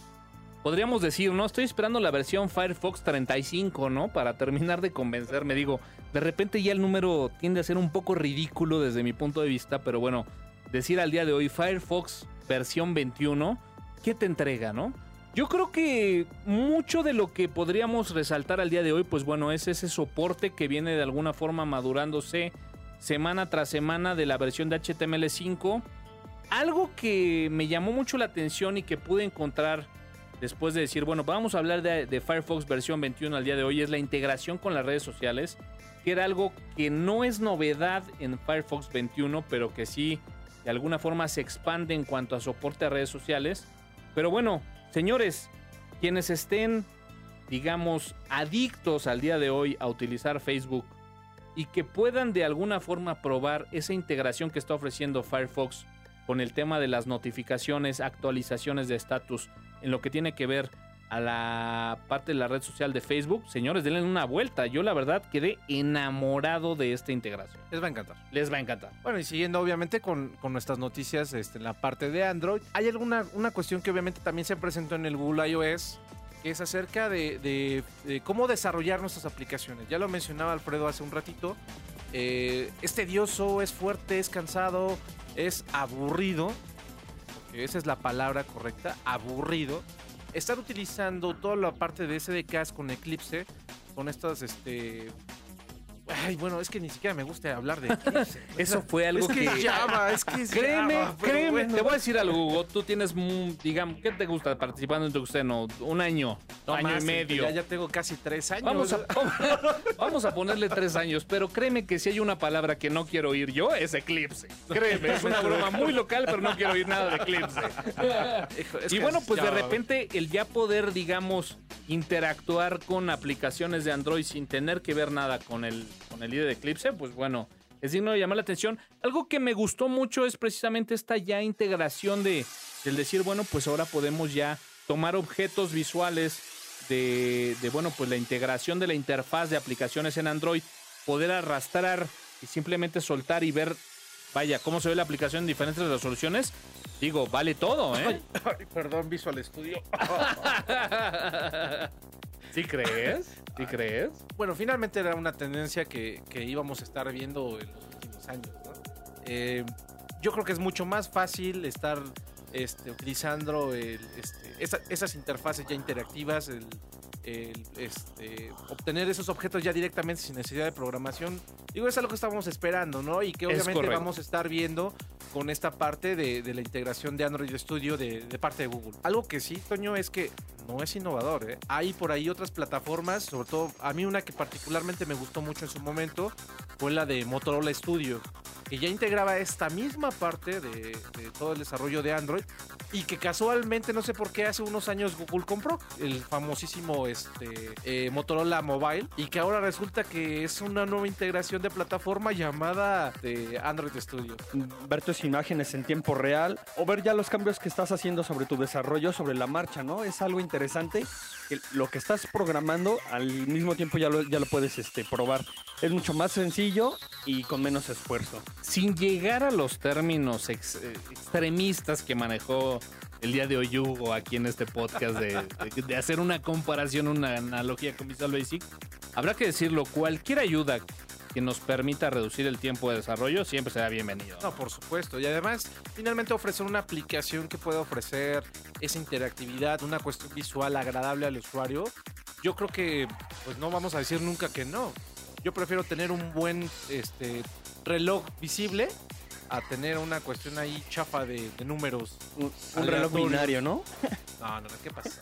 podríamos decir, ¿no? Estoy esperando la versión Firefox 35, ¿no? Para terminar de convencerme. Digo, de repente ya el número tiende a ser un poco ridículo desde mi punto de vista, pero bueno, decir al día de hoy Firefox versión 21, ¿qué te entrega, no? Yo creo que mucho de lo que podríamos resaltar al día de hoy, pues bueno, es ese soporte que viene de alguna forma madurándose semana tras semana de la versión de HTML5. Algo que me llamó mucho la atención y que pude encontrar después de decir, bueno, vamos a hablar de, Firefox versión 21 al día de hoy, es la integración con las redes sociales, que era algo que no es novedad en Firefox 21, pero que sí de alguna forma se expande en cuanto a soporte a redes sociales. Pero bueno, señores, quienes estén, digamos, adictos al día de hoy a utilizar Facebook y que puedan de alguna forma probar esa integración que está ofreciendo Firefox con el tema de las notificaciones, actualizaciones de estatus en lo que tiene que ver a la parte de la red social de Facebook, señores, denle una vuelta. Yo la verdad quedé enamorado de esta integración. Les va a encantar. Les va a encantar. Bueno, y siguiendo obviamente con, con nuestras noticias este, en la parte de Android, hay alguna una cuestión que obviamente también se presentó en el Google iOS, que es acerca de, de- de cómo desarrollar nuestras aplicaciones. Ya lo mencionaba Alfredo hace un ratito. eh, es tedioso, es fuerte, es cansado, es aburrido. esa es la palabra correcta, aburrido. Estar utilizando toda la parte de SDKs con Eclipse, con estas, este... Ay, bueno, es que ni siquiera me gusta hablar de Eclipse. Eso fue algo es que, que... es Java, es que es Créeme, Java, créeme, bueno. te voy a decir algo, Hugo. Tú tienes, digamos, ¿qué te gusta participando en Tuxteno? Un año, No año más, y medio. Ya, ya tengo casi tres años. Vamos a, vamos a ponerle tres años, pero créeme que si hay una palabra que no quiero oír yo, es eclipse. Créeme, es una broma muy local, pero no quiero oír nada de eclipse. Y bueno, es pues de repente el ya poder, digamos, interactuar con aplicaciones de Android sin tener que ver nada con el, con el IDE de Eclipse, pues bueno, es digno de llamar la atención. Algo que me gustó mucho es precisamente esta ya integración de, del decir, bueno, pues ahora podemos ya tomar objetos visuales de, de, bueno, pues la integración de la interfaz de aplicaciones en Android, poder arrastrar y simplemente soltar y ver, vaya, cómo se ve la aplicación en diferentes resoluciones. Digo, vale todo, ¿eh? Ay, perdón, Visual Studio. ¿Sí crees? ¿Sí crees? Bueno, finalmente era una tendencia que, que íbamos a estar viendo en los últimos años. ¿no? Eh, yo creo que es mucho más fácil estar este, utilizando este, esas interfaces ya interactivas, el, este, obtener esos objetos ya directamente sin necesidad de programación. Digo, es algo que estábamos esperando, ¿no? Y que obviamente vamos a estar viendo con esta parte de, la integración de Android Studio de, parte de Google. Algo que sí, Toño, es que no es innovador. ¿eh? Hay por ahí otras plataformas, sobre todo a mí una que particularmente me gustó mucho en su momento fue la de Motorola Studio, que ya integraba esta misma parte de todo el desarrollo de Android Android y que casualmente, no sé por qué, hace unos años Google compró el famosísimo este, eh, Motorola Mobile y que ahora resulta que es una nueva integración de plataforma llamada de Android Studio. Ver tus imágenes en tiempo real o ver ya los cambios que estás haciendo sobre tu desarrollo, sobre la marcha, ¿no? Es algo interesante. Que lo que estás programando al mismo tiempo ya lo, ya lo puedes este, probar. Es mucho más sencillo y con menos esfuerzo. Sin llegar a los términos ex, eh, extremistas que manejó el día de hoy Hugo aquí en este podcast de, de, de, hacer una comparación, una analogía con Visual Basic. Habrá que decirlo, cualquier ayuda que nos permita reducir el tiempo de desarrollo siempre será bienvenido. No, por supuesto. Y además, finalmente ofrecer una aplicación que pueda ofrecer esa interactividad, una cuestión visual agradable al usuario, yo creo que pues no vamos a decir nunca que no. Yo prefiero tener un buen este, reloj visible a tener una cuestión ahí chafa de, números. Un, un reloj binario, ¿no? No, no, ¿qué pasó?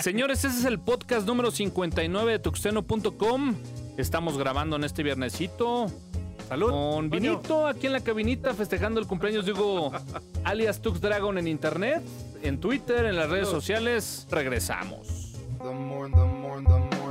Señores, ese es el podcast número 59 de tuxeno.com. Estamos grabando en este viernesito. Salud. Con Vinito aquí en la cabinita festejando el cumpleaños de Hugo, alias Tux Dragon en internet, en Twitter, en las redes sociales. Regresamos. The more, the more, the more,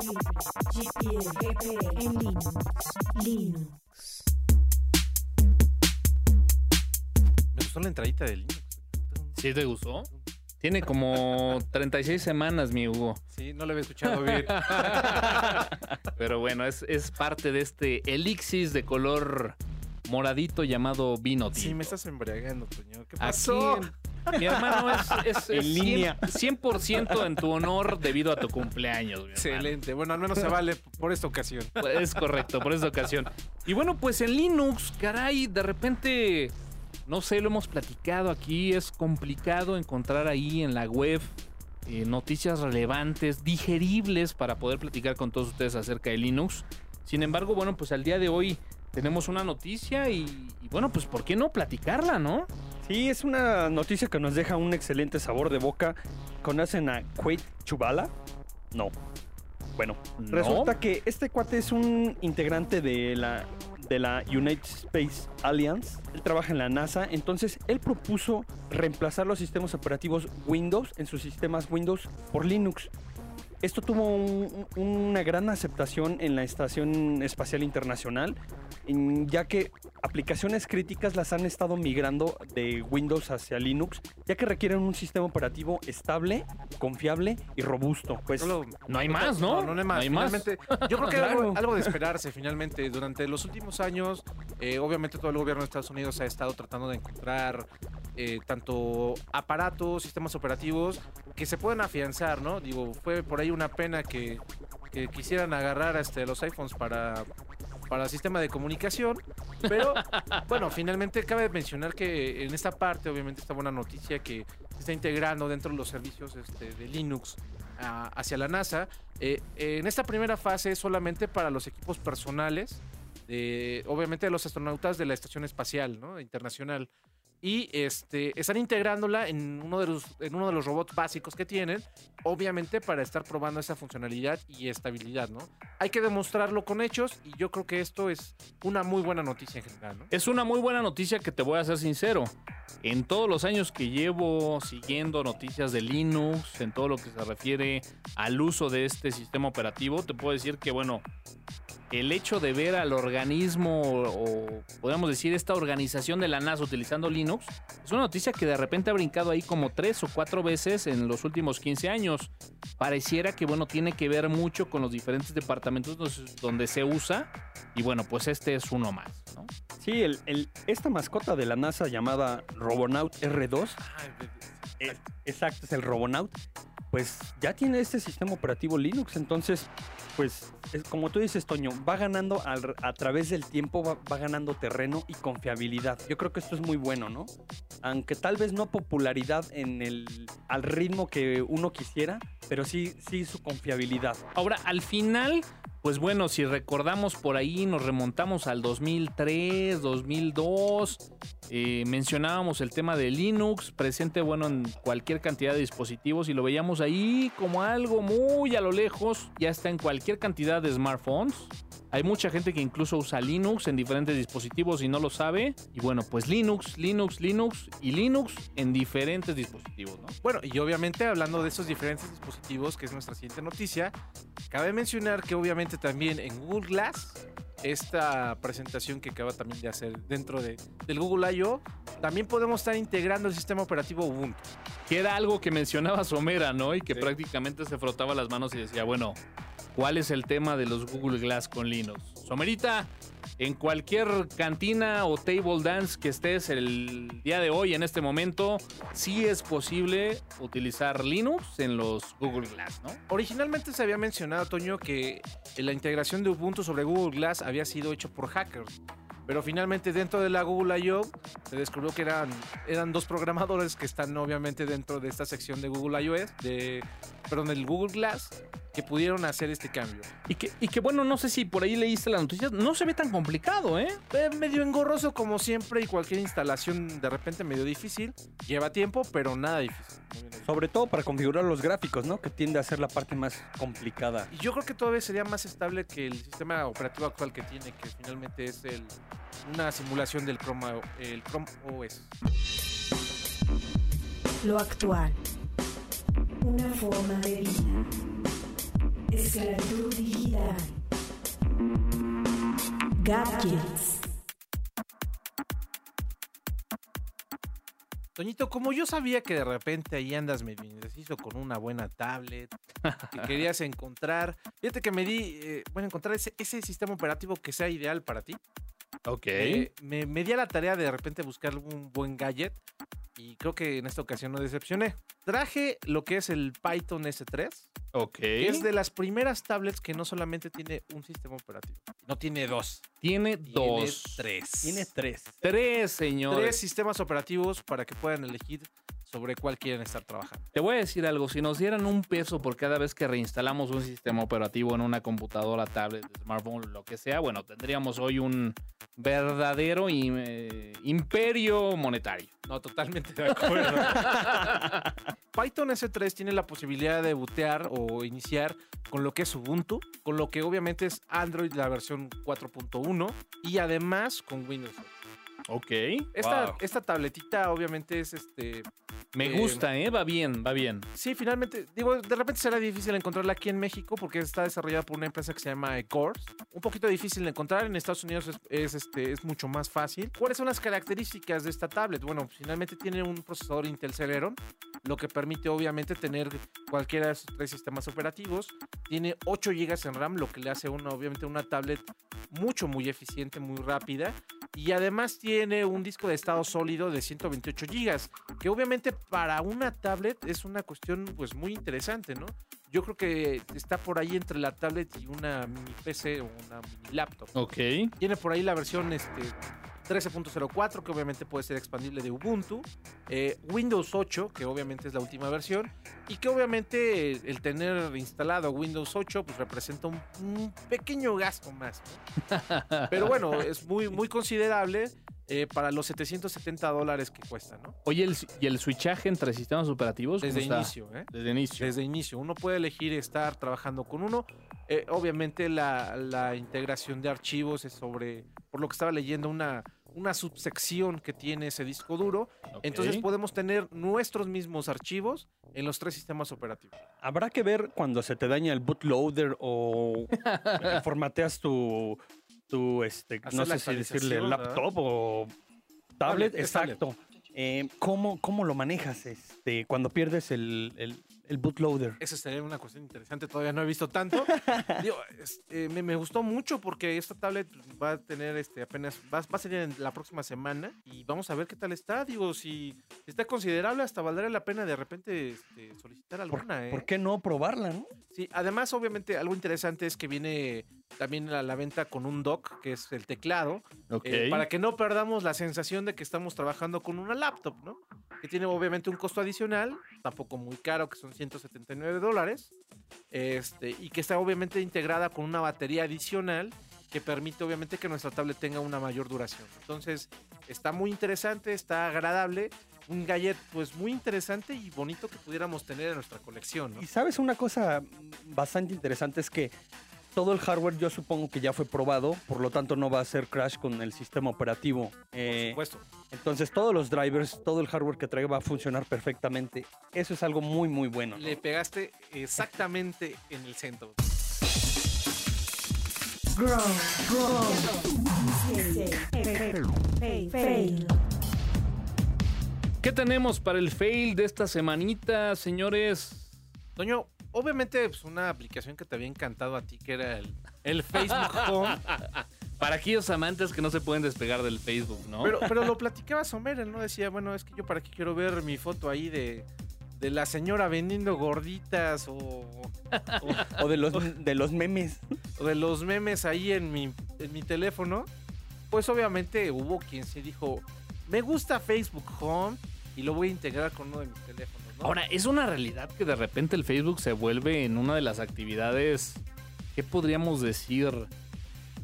software libre, en Linux. Linux. Me gustó la entradita de Linux. ¿Sí te gustó? Tiene como 36 semanas, mi Hugo. Sí, no le había escuchado bien. Pero bueno, es, es parte de este elixir de color moradito llamado vino tinto. Sí, me estás embriagando, Toño. ¿Qué pasó? Aquí mi hermano, es, es, En es línea. 100%, 100% en tu honor debido a tu cumpleaños. Excelente. Bueno, al menos se vale por esta ocasión. Es correcto, por esta ocasión. Y bueno, pues en Linux, caray, de repente, no sé, lo hemos platicado aquí, es complicado encontrar ahí en la web eh, noticias relevantes, digeribles para poder platicar con todos ustedes acerca de Linux. Sin embargo, bueno, pues al día de hoy tenemos una noticia y, y bueno, pues ¿por qué no platicarla, no? Sí, es una noticia que nos deja un excelente sabor de boca. ¿Conocen a Quade Chubala? No. Bueno, No. resulta que este cuate es un integrante de la, de la United Space Alliance. Él trabaja en la NASA, entonces él propuso reemplazar los sistemas operativos Windows en sus sistemas Windows por Linux. Esto tuvo un- una gran aceptación en la Estación Espacial Internacional, ya que aplicaciones críticas las han estado migrando de Windows hacia Linux, ya que requieren un sistema operativo estable, confiable y robusto. Pues Solo- No hay más, ¿no? No, no hay más. No hay más. Finalmente, yo creo que Claro. algo, algo de esperarse finalmente. Durante los últimos años, eh, obviamente todo el gobierno de Estados Unidos ha estado tratando de encontrar eh, tanto aparatos, sistemas operativos que se puedan afianzar, ¿no? Digo, fue por ahí una pena que, que quisieran agarrar este, los iPhones para para sistema de comunicación, pero bueno, finalmente cabe mencionar que en esta parte, obviamente, esta buena noticia que se está integrando dentro de los servicios este, de Linux a- hacia la NASA. Eh, en esta primera fase es solamente para los equipos personales, de, obviamente de los astronautas de la Estación Espacial ¿no? Internacional. Y este, están integrándola en uno, de los, en uno de los robots básicos que tienen, obviamente para estar probando esa funcionalidad y estabilidad, ¿no? Hay que demostrarlo con hechos y yo creo que esto es una muy buena noticia en general. Es una muy buena noticia que te voy a ser sincero. En todos los años que llevo siguiendo noticias de Linux, en todo lo que se refiere al uso de este sistema operativo, te puedo decir que, bueno, el hecho de ver al organismo o, podríamos decir esta organización de la NASA utilizando Linux es una noticia que de repente ha brincado ahí como tres o cuatro veces en los últimos 15 años. Pareciera que, bueno, tiene que ver mucho con los diferentes departamentos donde se usa y, bueno, pues este es uno más, ¿no? sí, el- el- esta mascota de la NASA llamada Robonaut R2 Es- exacto, es el Robonaut. Pues ya tiene este sistema operativo Linux, entonces, pues, es, como tú dices, Toño, va ganando al- a través del tiempo, va, va ganando terreno y confiabilidad. Yo creo que esto es muy bueno, ¿no? Aunque tal vez no popularidad en el, al ritmo que uno quisiera, pero sí, sí su confiabilidad. Ahora, al final, pues bueno, si recordamos por ahí, nos remontamos al 2003, 2002, eh, mencionábamos el tema de Linux, presente, bueno, en cualquier cantidad de dispositivos y lo veíamos ahí como algo muy a lo lejos, ya está en cualquier cantidad de smartphones. Hay mucha gente que incluso usa Linux en diferentes dispositivos y no lo sabe. Y bueno, pues Linux, Linux, Linux y Linux en diferentes dispositivos, ¿no? Bueno, y obviamente hablando de esos diferentes dispositivos, que es nuestra siguiente noticia, cabe mencionar que obviamente también en Google Glass, esta presentación que acaba también de hacer dentro de, del Google I.O., también podemos estar integrando el sistema operativo Ubuntu. Que era algo que mencionaba Somera, ¿no? Y que Sí. prácticamente se frotaba las manos y decía, bueno, ¿cuál es el tema de los Google Glass con Linux? Somerita, en cualquier cantina o table dance que estés el día de hoy, en este momento, sí es posible utilizar Linux en los Google Glass, ¿no? Originalmente se había mencionado, Toño, que la integración de Ubuntu sobre Google Glass había sido hecho por hackers. Pero finalmente dentro de la Google I.O. se descubrió que eran, eran dos programadores que están obviamente dentro de esta sección de Google iOS, de, perdón, del Google Glass, que pudieron hacer este cambio. Y que, y que bueno, no sé si por ahí leíste la noticia, no se ve tan complicado, ¿eh? Eh, medio engorroso como siempre y cualquier instalación de repente medio difícil. Lleva tiempo, pero nada difícil. Sobre todo para configurar los gráficos, ¿no? Que tiende a ser la parte más complicada. Y yo creo que todavía sería más estable que el sistema operativo actual que tiene, que finalmente es el, una simulación del Chrome, el Chrome OS. Lo actual. Una forma de vida. Esclavitud digital. Gadgets. Toñito, como yo sabía que de repente ahí andas medio indeciso con una buena tablet, que querías encontrar, fíjate que me di, eh, bueno, encontrar ese, ese sistema operativo que sea ideal para ti. Ok. Eh, me, me di a la tarea de de repente buscar un buen gadget y creo que en esta ocasión no decepcioné. Traje lo que es el Python S3, ok. que es de las primeras tablets que no solamente tiene un sistema operativo, no tiene dos, Tiene tiene dos. tres. Tiene tres. Tres, señores. tres sistemas operativos para que puedan elegir sobre cuál quieren estar trabajando. Te voy a decir algo, si nos dieran un peso por cada vez que reinstalamos un sistema operativo en una computadora, tablet, smartphone, lo que sea, bueno, tendríamos hoy un verdadero im- eh, imperio monetario. No, totalmente de acuerdo. Python S3 tiene la posibilidad de bootear o iniciar con lo que es Ubuntu, con lo que obviamente es Android la versión 4.1 y además con Windows. 8. Ok. Esta, Wow. esta tabletita obviamente es este... Me eh, gusta, ¿eh? Va bien, va bien. Sí, finalmente, digo, de repente será difícil encontrarla aquí en México porque está desarrollada por una empresa que se llama Ecors. Un poquito difícil de encontrar, en Estados Unidos es, es, este, es mucho más fácil. ¿Cuáles son las características de esta tablet? Bueno, finalmente tiene un procesador Intel Celeron, lo que permite obviamente tener cualquiera de esos tres sistemas operativos. Tiene 8 GB en RAM, lo que le hace una, obviamente una tablet mucho, muy eficiente, muy rápida. Y además tiene un disco de estado sólido de 128 GB, que obviamente para una tablet es una cuestión pues muy interesante, ¿no? Yo creo que está por ahí entre la tablet y una mini PC o una mini laptop. Ok. Tiene por ahí la versión este, 13.04, que obviamente puede ser expandible de Ubuntu. eh, Windows 8, que obviamente es la última versión. Y que obviamente el tener instalado Windows 8 pues representa un, un pequeño gasto más. ¿no? Pero bueno, es muy, muy considerable eh, para los 770 dólares que cuesta, ¿no? Oye, ¿el, ¿y el switchaje entre sistemas operativos? Desde está? inicio, ¿eh? Desde inicio. Desde inicio. Uno puede elegir estar trabajando con uno. Eh, obviamente la, la integración de archivos es sobre, por lo que estaba leyendo, una, una subsección que tiene ese disco duro. Entonces podemos tener nuestros mismos archivos en los tres sistemas operativos. Habrá que ver cuando se te daña el bootloader o eh, formateas tu, tu este, Hacer no sé si decirle laptop o tablet. Exacto. Eh, ¿cómo, ¿Cómo lo manejas este, cuando pierdes el, el, el bootloader? Esa sería una cuestión interesante, todavía no he visto tanto. Digo, este, me, me gustó mucho porque esta tablet va a tener este apenas, va, va a salir en la próxima semana y vamos a ver qué tal está. Digo, si está considerable, hasta valdría la pena de repente este, solicitar ¿Por, alguna. ¿eh? por qué no probarla, no? Sí, además, obviamente, algo interesante es que viene también a la venta con un dock, que es el teclado, Ok. eh, para que no perdamos la sensación de que estamos trabajando con una laptop, ¿no? Que tiene obviamente un costo adicional, tampoco muy caro, que son 179 dólares, este, y que está obviamente integrada con una batería adicional que permite obviamente que nuestra tablet tenga una mayor duración. Entonces, está muy interesante, está agradable, un gadget pues muy interesante y bonito que pudiéramos tener en nuestra colección. Y sabes una cosa bastante interesante es que todo el hardware yo supongo que ya fue probado, por lo tanto no va a ser crash con el sistema operativo. Por Eh, supuesto. entonces todos los drivers, todo el hardware que traiga va a funcionar perfectamente. Eso es algo muy muy bueno. ¿no? Le pegaste exactamente en el centro. Grow, grow. Fail, fail. ¿Qué tenemos para el fail de esta semanita, señores? Toño, obviamente pues, una aplicación que te había encantado a ti, que era el, el Facebook Home. Para aquellos amantes que no se pueden despegar del Facebook, ¿no? Pero, pero lo platicaba Somer, él no decía, bueno, es que yo para qué quiero ver mi foto ahí de, de la señora vendiendo gorditas o, o- O de los, de los memes. o de los memes ahí en mi, en mi teléfono. Pues obviamente hubo quien se dijo, me gusta Facebook Home y lo voy a integrar con uno de mis teléfonos. ¿No? Ahora, es una realidad que de repente el Facebook se vuelve en una de las actividades, ¿qué podríamos decir?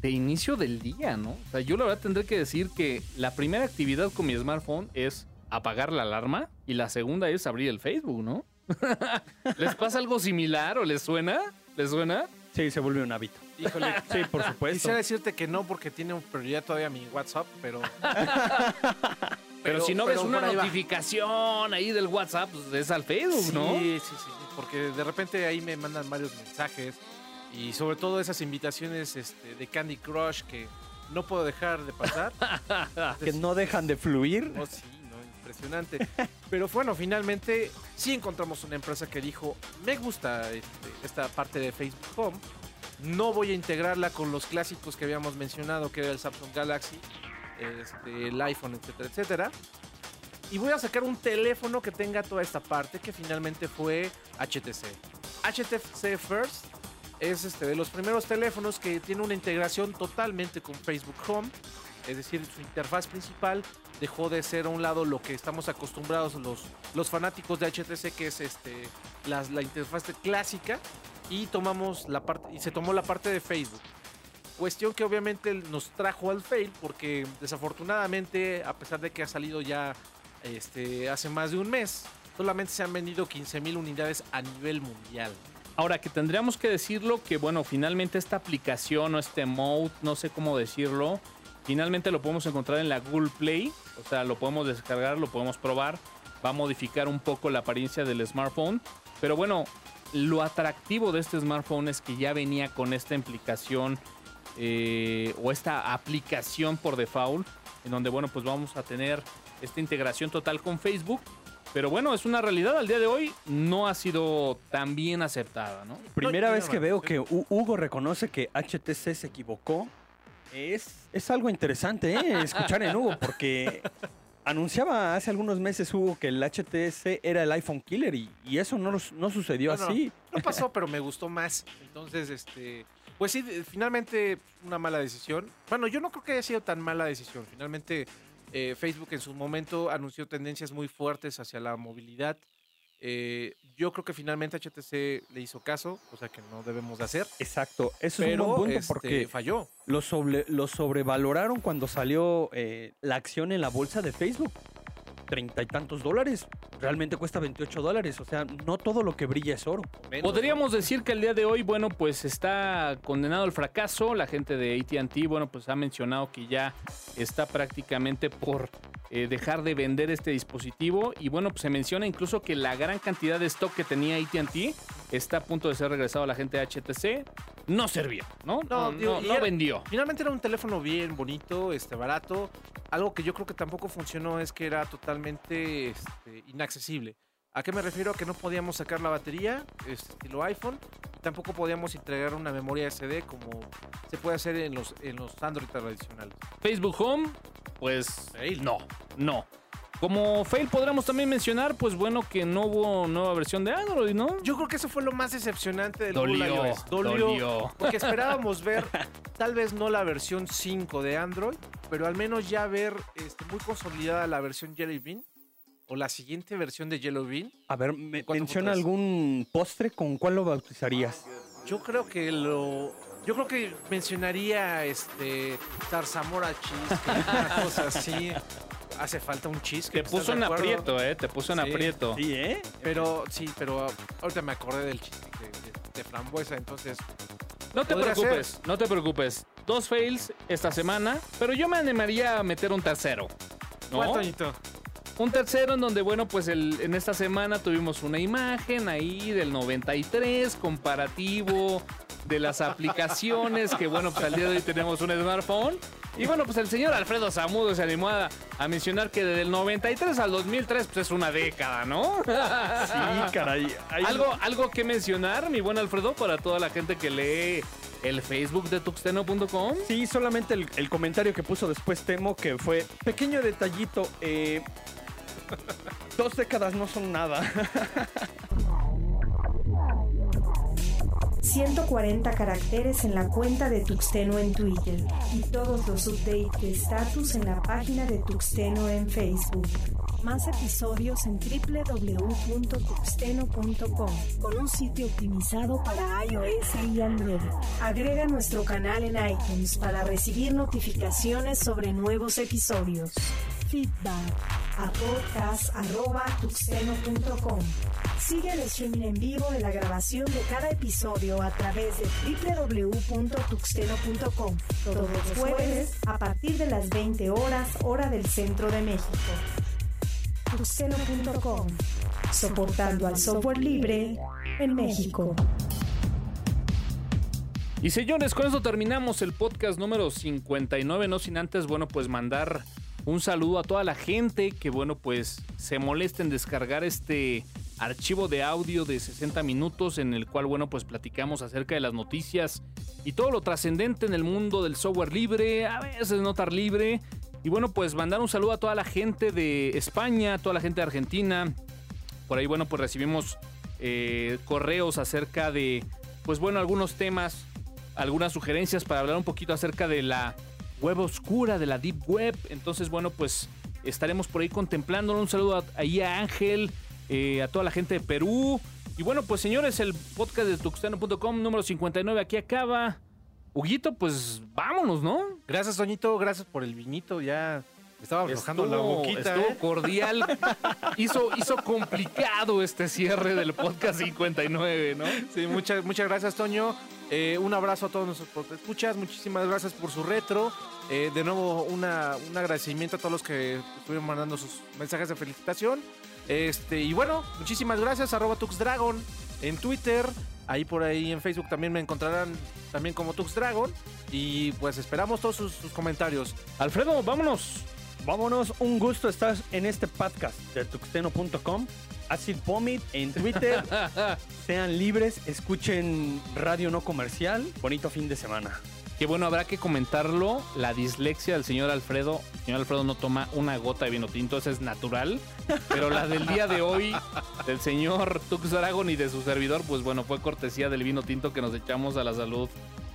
De inicio del día, ¿no? O sea, yo la verdad tendré que decir que la primera actividad con mi smartphone es apagar la alarma y la segunda es abrir el Facebook, ¿no? ¿Les pasa algo similar o les suena? ¿Les suena? Sí, se vuelve un hábito. Híjole, Sí, por supuesto. Quisiera decirte que no porque tiene prioridad todavía mi WhatsApp, pero... Pero, si no ves una va. notificación ahí del WhatsApp, pues es al Facebook, Sí, ¿no? sí, sí, sí, porque de repente ahí me mandan varios mensajes y sobre todo esas invitaciones este, de Candy Crush que no puedo dejar de pasar. que no dejan de fluir. No, sí, no. impresionante. Pero bueno, finalmente sí encontramos una empresa que dijo, me gusta este, esta parte de Facebook Home, no voy a integrarla con los clásicos que habíamos mencionado, que era el Samsung Galaxy, este, el iPhone, etcétera, etcétera. Y voy a sacar un teléfono que tenga toda esta parte, que finalmente fue HTC. HTC First es este, de los primeros teléfonos que tiene una integración totalmente con Facebook Home. Es decir, su interfaz principal dejó de ser a un lado lo que estamos acostumbrados los, los fanáticos de HTC, que es este, la, la interfaz clásica, y tomamos la parte y se tomó la parte de Facebook. Cuestión que obviamente nos trajo al fail porque desafortunadamente, a pesar de que ha salido ya este, hace más de un mes, solamente se han vendido 15.000 unidades a nivel mundial. Ahora que tendríamos que decirlo que, bueno, finalmente esta aplicación o este mode, no sé cómo decirlo, finalmente lo podemos encontrar en la Google Play. O sea, lo podemos descargar, lo podemos probar. Va a modificar un poco la apariencia del smartphone. Pero bueno, lo atractivo de este smartphone es que ya venía con esta implicación eh, o esta aplicación por default, en donde, bueno, pues vamos a tener esta integración total con Facebook. Pero bueno, es una realidad. Al día de hoy no ha sido tan bien aceptada, ¿no? Primera No, vez que veo que Hu- Hugo reconoce que HTC se equivocó. Es, es algo interesante, ¿eh? Escuchar en Hugo, porque anunciaba hace algunos meses Hugo que el HTC era el iPhone killer y, y eso no, no sucedió No, no, así. No pasó, pero me gustó más. Entonces, este. Pues sí, finalmente una mala decisión. Bueno, yo no creo que haya sido tan mala decisión. Finalmente, eh, Facebook en su momento anunció tendencias muy fuertes hacia la movilidad. Eh, yo creo que finalmente HTC le hizo caso, cosa que no debemos de hacer. Exacto, eso es Pero un buen punto este, porque falló. lo, sobre, lo sobrevaloraron cuando salió eh, la acción en la bolsa de Facebook. Treinta y tantos dólares. Realmente cuesta 28 dólares. O sea, no todo lo que brilla es oro. Menos, Podríamos decir que el día de hoy, bueno, pues está condenado al fracaso. La gente de ATT, bueno, pues ha mencionado que ya está prácticamente por eh, dejar de vender este dispositivo. Y bueno, pues se menciona incluso que la gran cantidad de stock que tenía ATT está a punto de ser regresado a la gente de HTC. No servía, ¿no? No, No, digo, no- y no era- vendió. Finalmente era un teléfono bien bonito, este barato. Algo que yo creo que tampoco funcionó es que era totalmente este, inaccesible. ¿A qué me refiero? A que no podíamos sacar la batería, este, estilo iPhone, y tampoco podíamos integrar una memoria SD como se puede hacer en los, en los Android tradicionales. Facebook Home, pues no, no. Como fail podríamos también mencionar, pues bueno, que no hubo nueva versión de Android, ¿no? Yo creo que eso fue lo más decepcionante del Dolió, Google iOS. dolió. Porque esperábamos ver, tal vez no la versión 5 de Android, pero al menos ya ver este, muy consolidada la versión Jelly Bean o la siguiente versión de Jelly Bean. A ver, me- ¿Cuánto menciona algún postre con cuál lo bautizarías. Yo creo que lo. Yo creo que mencionaría este. Zarzamora cheese, una cosa así. Hace falta un cheese. Te puso en aprieto, ¿eh? Te puso en Sí. aprieto. Sí, ¿eh? Pero sí, pero ahorita me acordé del chiste de, de- de frambuesa, entonces. No te preocupes, no te preocupes. Dos fails esta semana, pero yo me animaría a meter un tercero. ¿no? ¿Cuál, Toñito? Un tercero en donde, bueno, pues el- en esta semana tuvimos una imagen ahí del 93, comparativo de las aplicaciones, que bueno, pues al día de hoy tenemos un smartphone. Y bueno, pues el señor Alfredo Zamudo se animó a, a mencionar que desde el 93 al 2003, pues es una década, ¿no? Sí, caray. Hay- ¿Algo, algo que mencionar, mi buen Alfredo, para toda la gente que lee el Facebook de tuxteno.com. Sí, solamente el, el comentario que puso después Temo, que fue pequeño detallito. eh, dos décadas no son nada. 140 caracteres en la cuenta de Tuxteno en Twitter y todos los updates de estatus en la página de Tuxteno en Facebook. Más episodios en www.tuxteno.com con un sitio optimizado para iOS y Android. Agrega nuestro canal en iTunes para recibir notificaciones sobre nuevos episodios. Feedback a podcast.tuxteno.com. Sigue el streaming en vivo de la grabación de cada episodio a través de www.tuxteno.com todos los jueves a partir de las 20 horas hora del centro de México. Tuxteno.com soportando al software libre en México. Y señores, con eso terminamos el podcast número 59, no sin antes, bueno, pues mandar Un saludo a toda la gente que, bueno, pues se molesta en descargar este archivo de audio de 60 minutos en el cual, bueno, pues platicamos acerca de las noticias y todo lo trascendente en el mundo del software libre, a veces no tan libre. Y bueno, pues mandar un saludo a toda la gente de España, a toda la gente de Argentina. Por ahí, bueno, pues recibimos eh, correos acerca de, pues bueno, algunos temas, algunas sugerencias para hablar un poquito acerca de la web oscura, de la deep web. Entonces, bueno, pues estaremos por ahí contemplándolo. Un saludo a- ahí a Ángel, eh, a toda la gente de Perú. Y bueno, pues señores, el podcast de tuxteno.com número 59 aquí acaba. Huguito, pues vámonos, ¿no? Gracias, Toñito. Gracias por el vinito. Ya me estaba aflojando la boquita. estuvo ¿eh? cordial. hizo, hizo complicado este cierre del podcast 59, ¿no? Sí, muchas, muchas gracias, Toño. Eh, un abrazo a todos nuestros escuchas. Muchísimas gracias por su retro. Eh, de nuevo, un agradecimiento a todos los que estuvieron mandando sus mensajes de felicitación. Este, y bueno, muchísimas gracias. Arroba TuxDragon en Twitter. Ahí por ahí en Facebook también me encontrarán también como TuxDragon. Y pues esperamos todos sus, sus comentarios. Alfredo, vámonos. Vámonos, un gusto estar en este podcast de tuxteno.com. Acid Vomit en Twitter. Sean libres, escuchen radio no comercial. Bonito fin de semana. Que bueno, habrá que comentarlo. La dislexia del señor Alfredo. El señor Alfredo no toma una gota de vino tinto, eso es natural. Pero la del día de hoy, del señor Tux Dragon y de su servidor, pues bueno, fue cortesía del vino tinto que nos echamos a la salud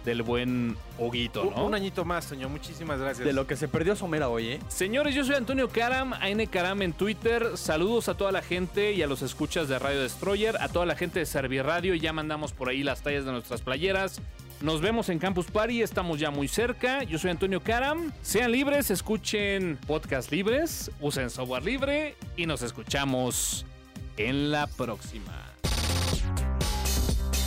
del buen Huguito, Un, ¿no? un añito más, Toño. Muchísimas gracias. De lo que se perdió Somera hoy, ¿eh? Señores, yo soy Antonio Karam, AN Karam en Twitter. Saludos a toda la gente y a los escuchas de Radio Destroyer, a toda la gente de Serviradio. Ya mandamos por ahí las tallas de nuestras playeras. Nos vemos en Campus Party, estamos ya muy cerca. Yo soy Antonio Karam. Sean libres, escuchen podcast libres, usen software libre y nos escuchamos en la próxima.